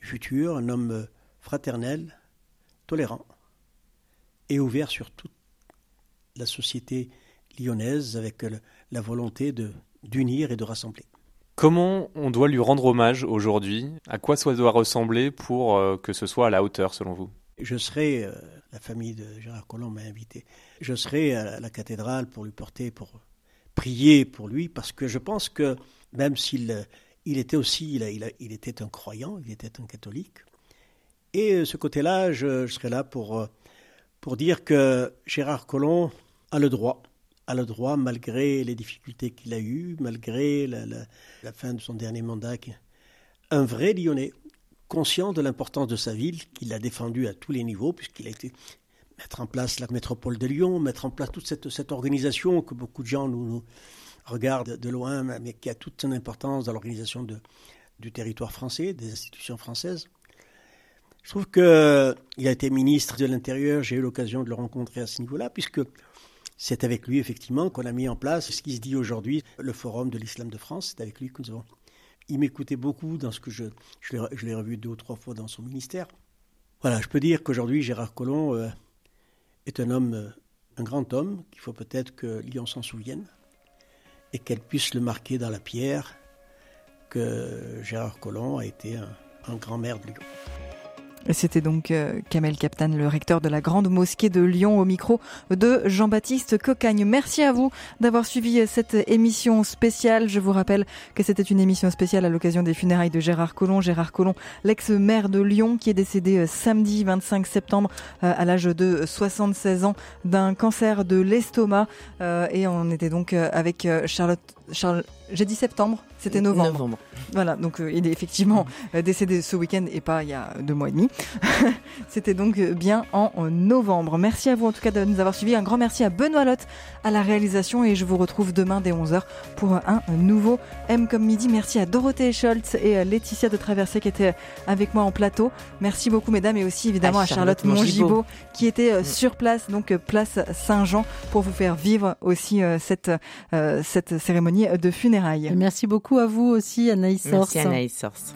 du futur, un homme fraternel, tolérant et ouvert sur toute la société lyonnaise avec la volonté d'unir et de rassembler. Comment on doit lui rendre hommage aujourd'hui? À quoi ça doit ressembler pour euh, que ce soit à la hauteur selon vous? Je serai, euh, la famille de Gérard Collomb m'a invité, je serai à la cathédrale pour lui porter, pour prier pour lui, parce que je pense que même s'il il était aussi, il, il, était un croyant, il était un catholique, et euh, ce côté-là, je, serai là pour pour dire que Gérard Collomb a le droit, a le droit, malgré les difficultés qu'il a eues, malgré la, fin de son dernier mandat, un vrai Lyonnais, conscient de l'importance de sa ville, qu'il a défendu à tous les niveaux, puisqu'il a été mettre en place la métropole de Lyon, mettre en place toute cette, organisation que beaucoup de gens nous, regardent de loin, mais qui a toute son importance dans l'organisation du territoire français, des institutions françaises. Je trouve qu'il a été ministre de l'Intérieur, j'ai eu l'occasion de le rencontrer à ce niveau-là, puisque c'est avec lui, effectivement, qu'on a mis en place ce qui se dit aujourd'hui, le Forum de l'Islam de France. C'est avec lui que nous avons. Il m'écoutait beaucoup dans ce que je. Je l'ai revu deux ou trois fois dans son ministère. Voilà, je peux dire qu'aujourd'hui, Gérard Collomb euh, est un homme, euh, un grand homme, qu'il faut peut-être que Lyon s'en souvienne, et qu'elle puisse le marquer dans la pierre que Gérard Collomb a été un, grand maire de Lyon. C'était donc euh, Kamel Captan, le recteur de la Grande Mosquée de Lyon, au micro de Jean-Baptiste Cocagne. Merci à vous d'avoir suivi cette émission spéciale. Je vous rappelle que c'était une émission spéciale à l'occasion des funérailles de Gérard Collomb. Gérard Collomb, l'ex-maire de Lyon, qui est décédé euh, samedi 25 septembre euh, à l'âge de 76 ans d'un cancer de l'estomac. Et on était donc avec Charlotte Charles, j'ai dit septembre, c'était novembre. Voilà, donc euh, il est effectivement euh, décédé ce week-end et pas il y a deux mois et demi. *laughs* c'était donc euh, bien en novembre. Merci à vous en tout cas de nous avoir suivis. Un grand merci à Benoît Lotte à la réalisation et je vous retrouve demain dès 11h pour un nouveau M comme midi. Merci à Dorothée Scholz et Laetitia de Traversée qui étaient avec moi en plateau. Merci beaucoup mesdames et aussi évidemment à, Charlotte, Mongibaud qui était sur place, donc place Saint-Jean pour vous faire vivre aussi cette, cette cérémonie de funérailles. Merci beaucoup à vous aussi, Anaïs Merci Anaïs Source.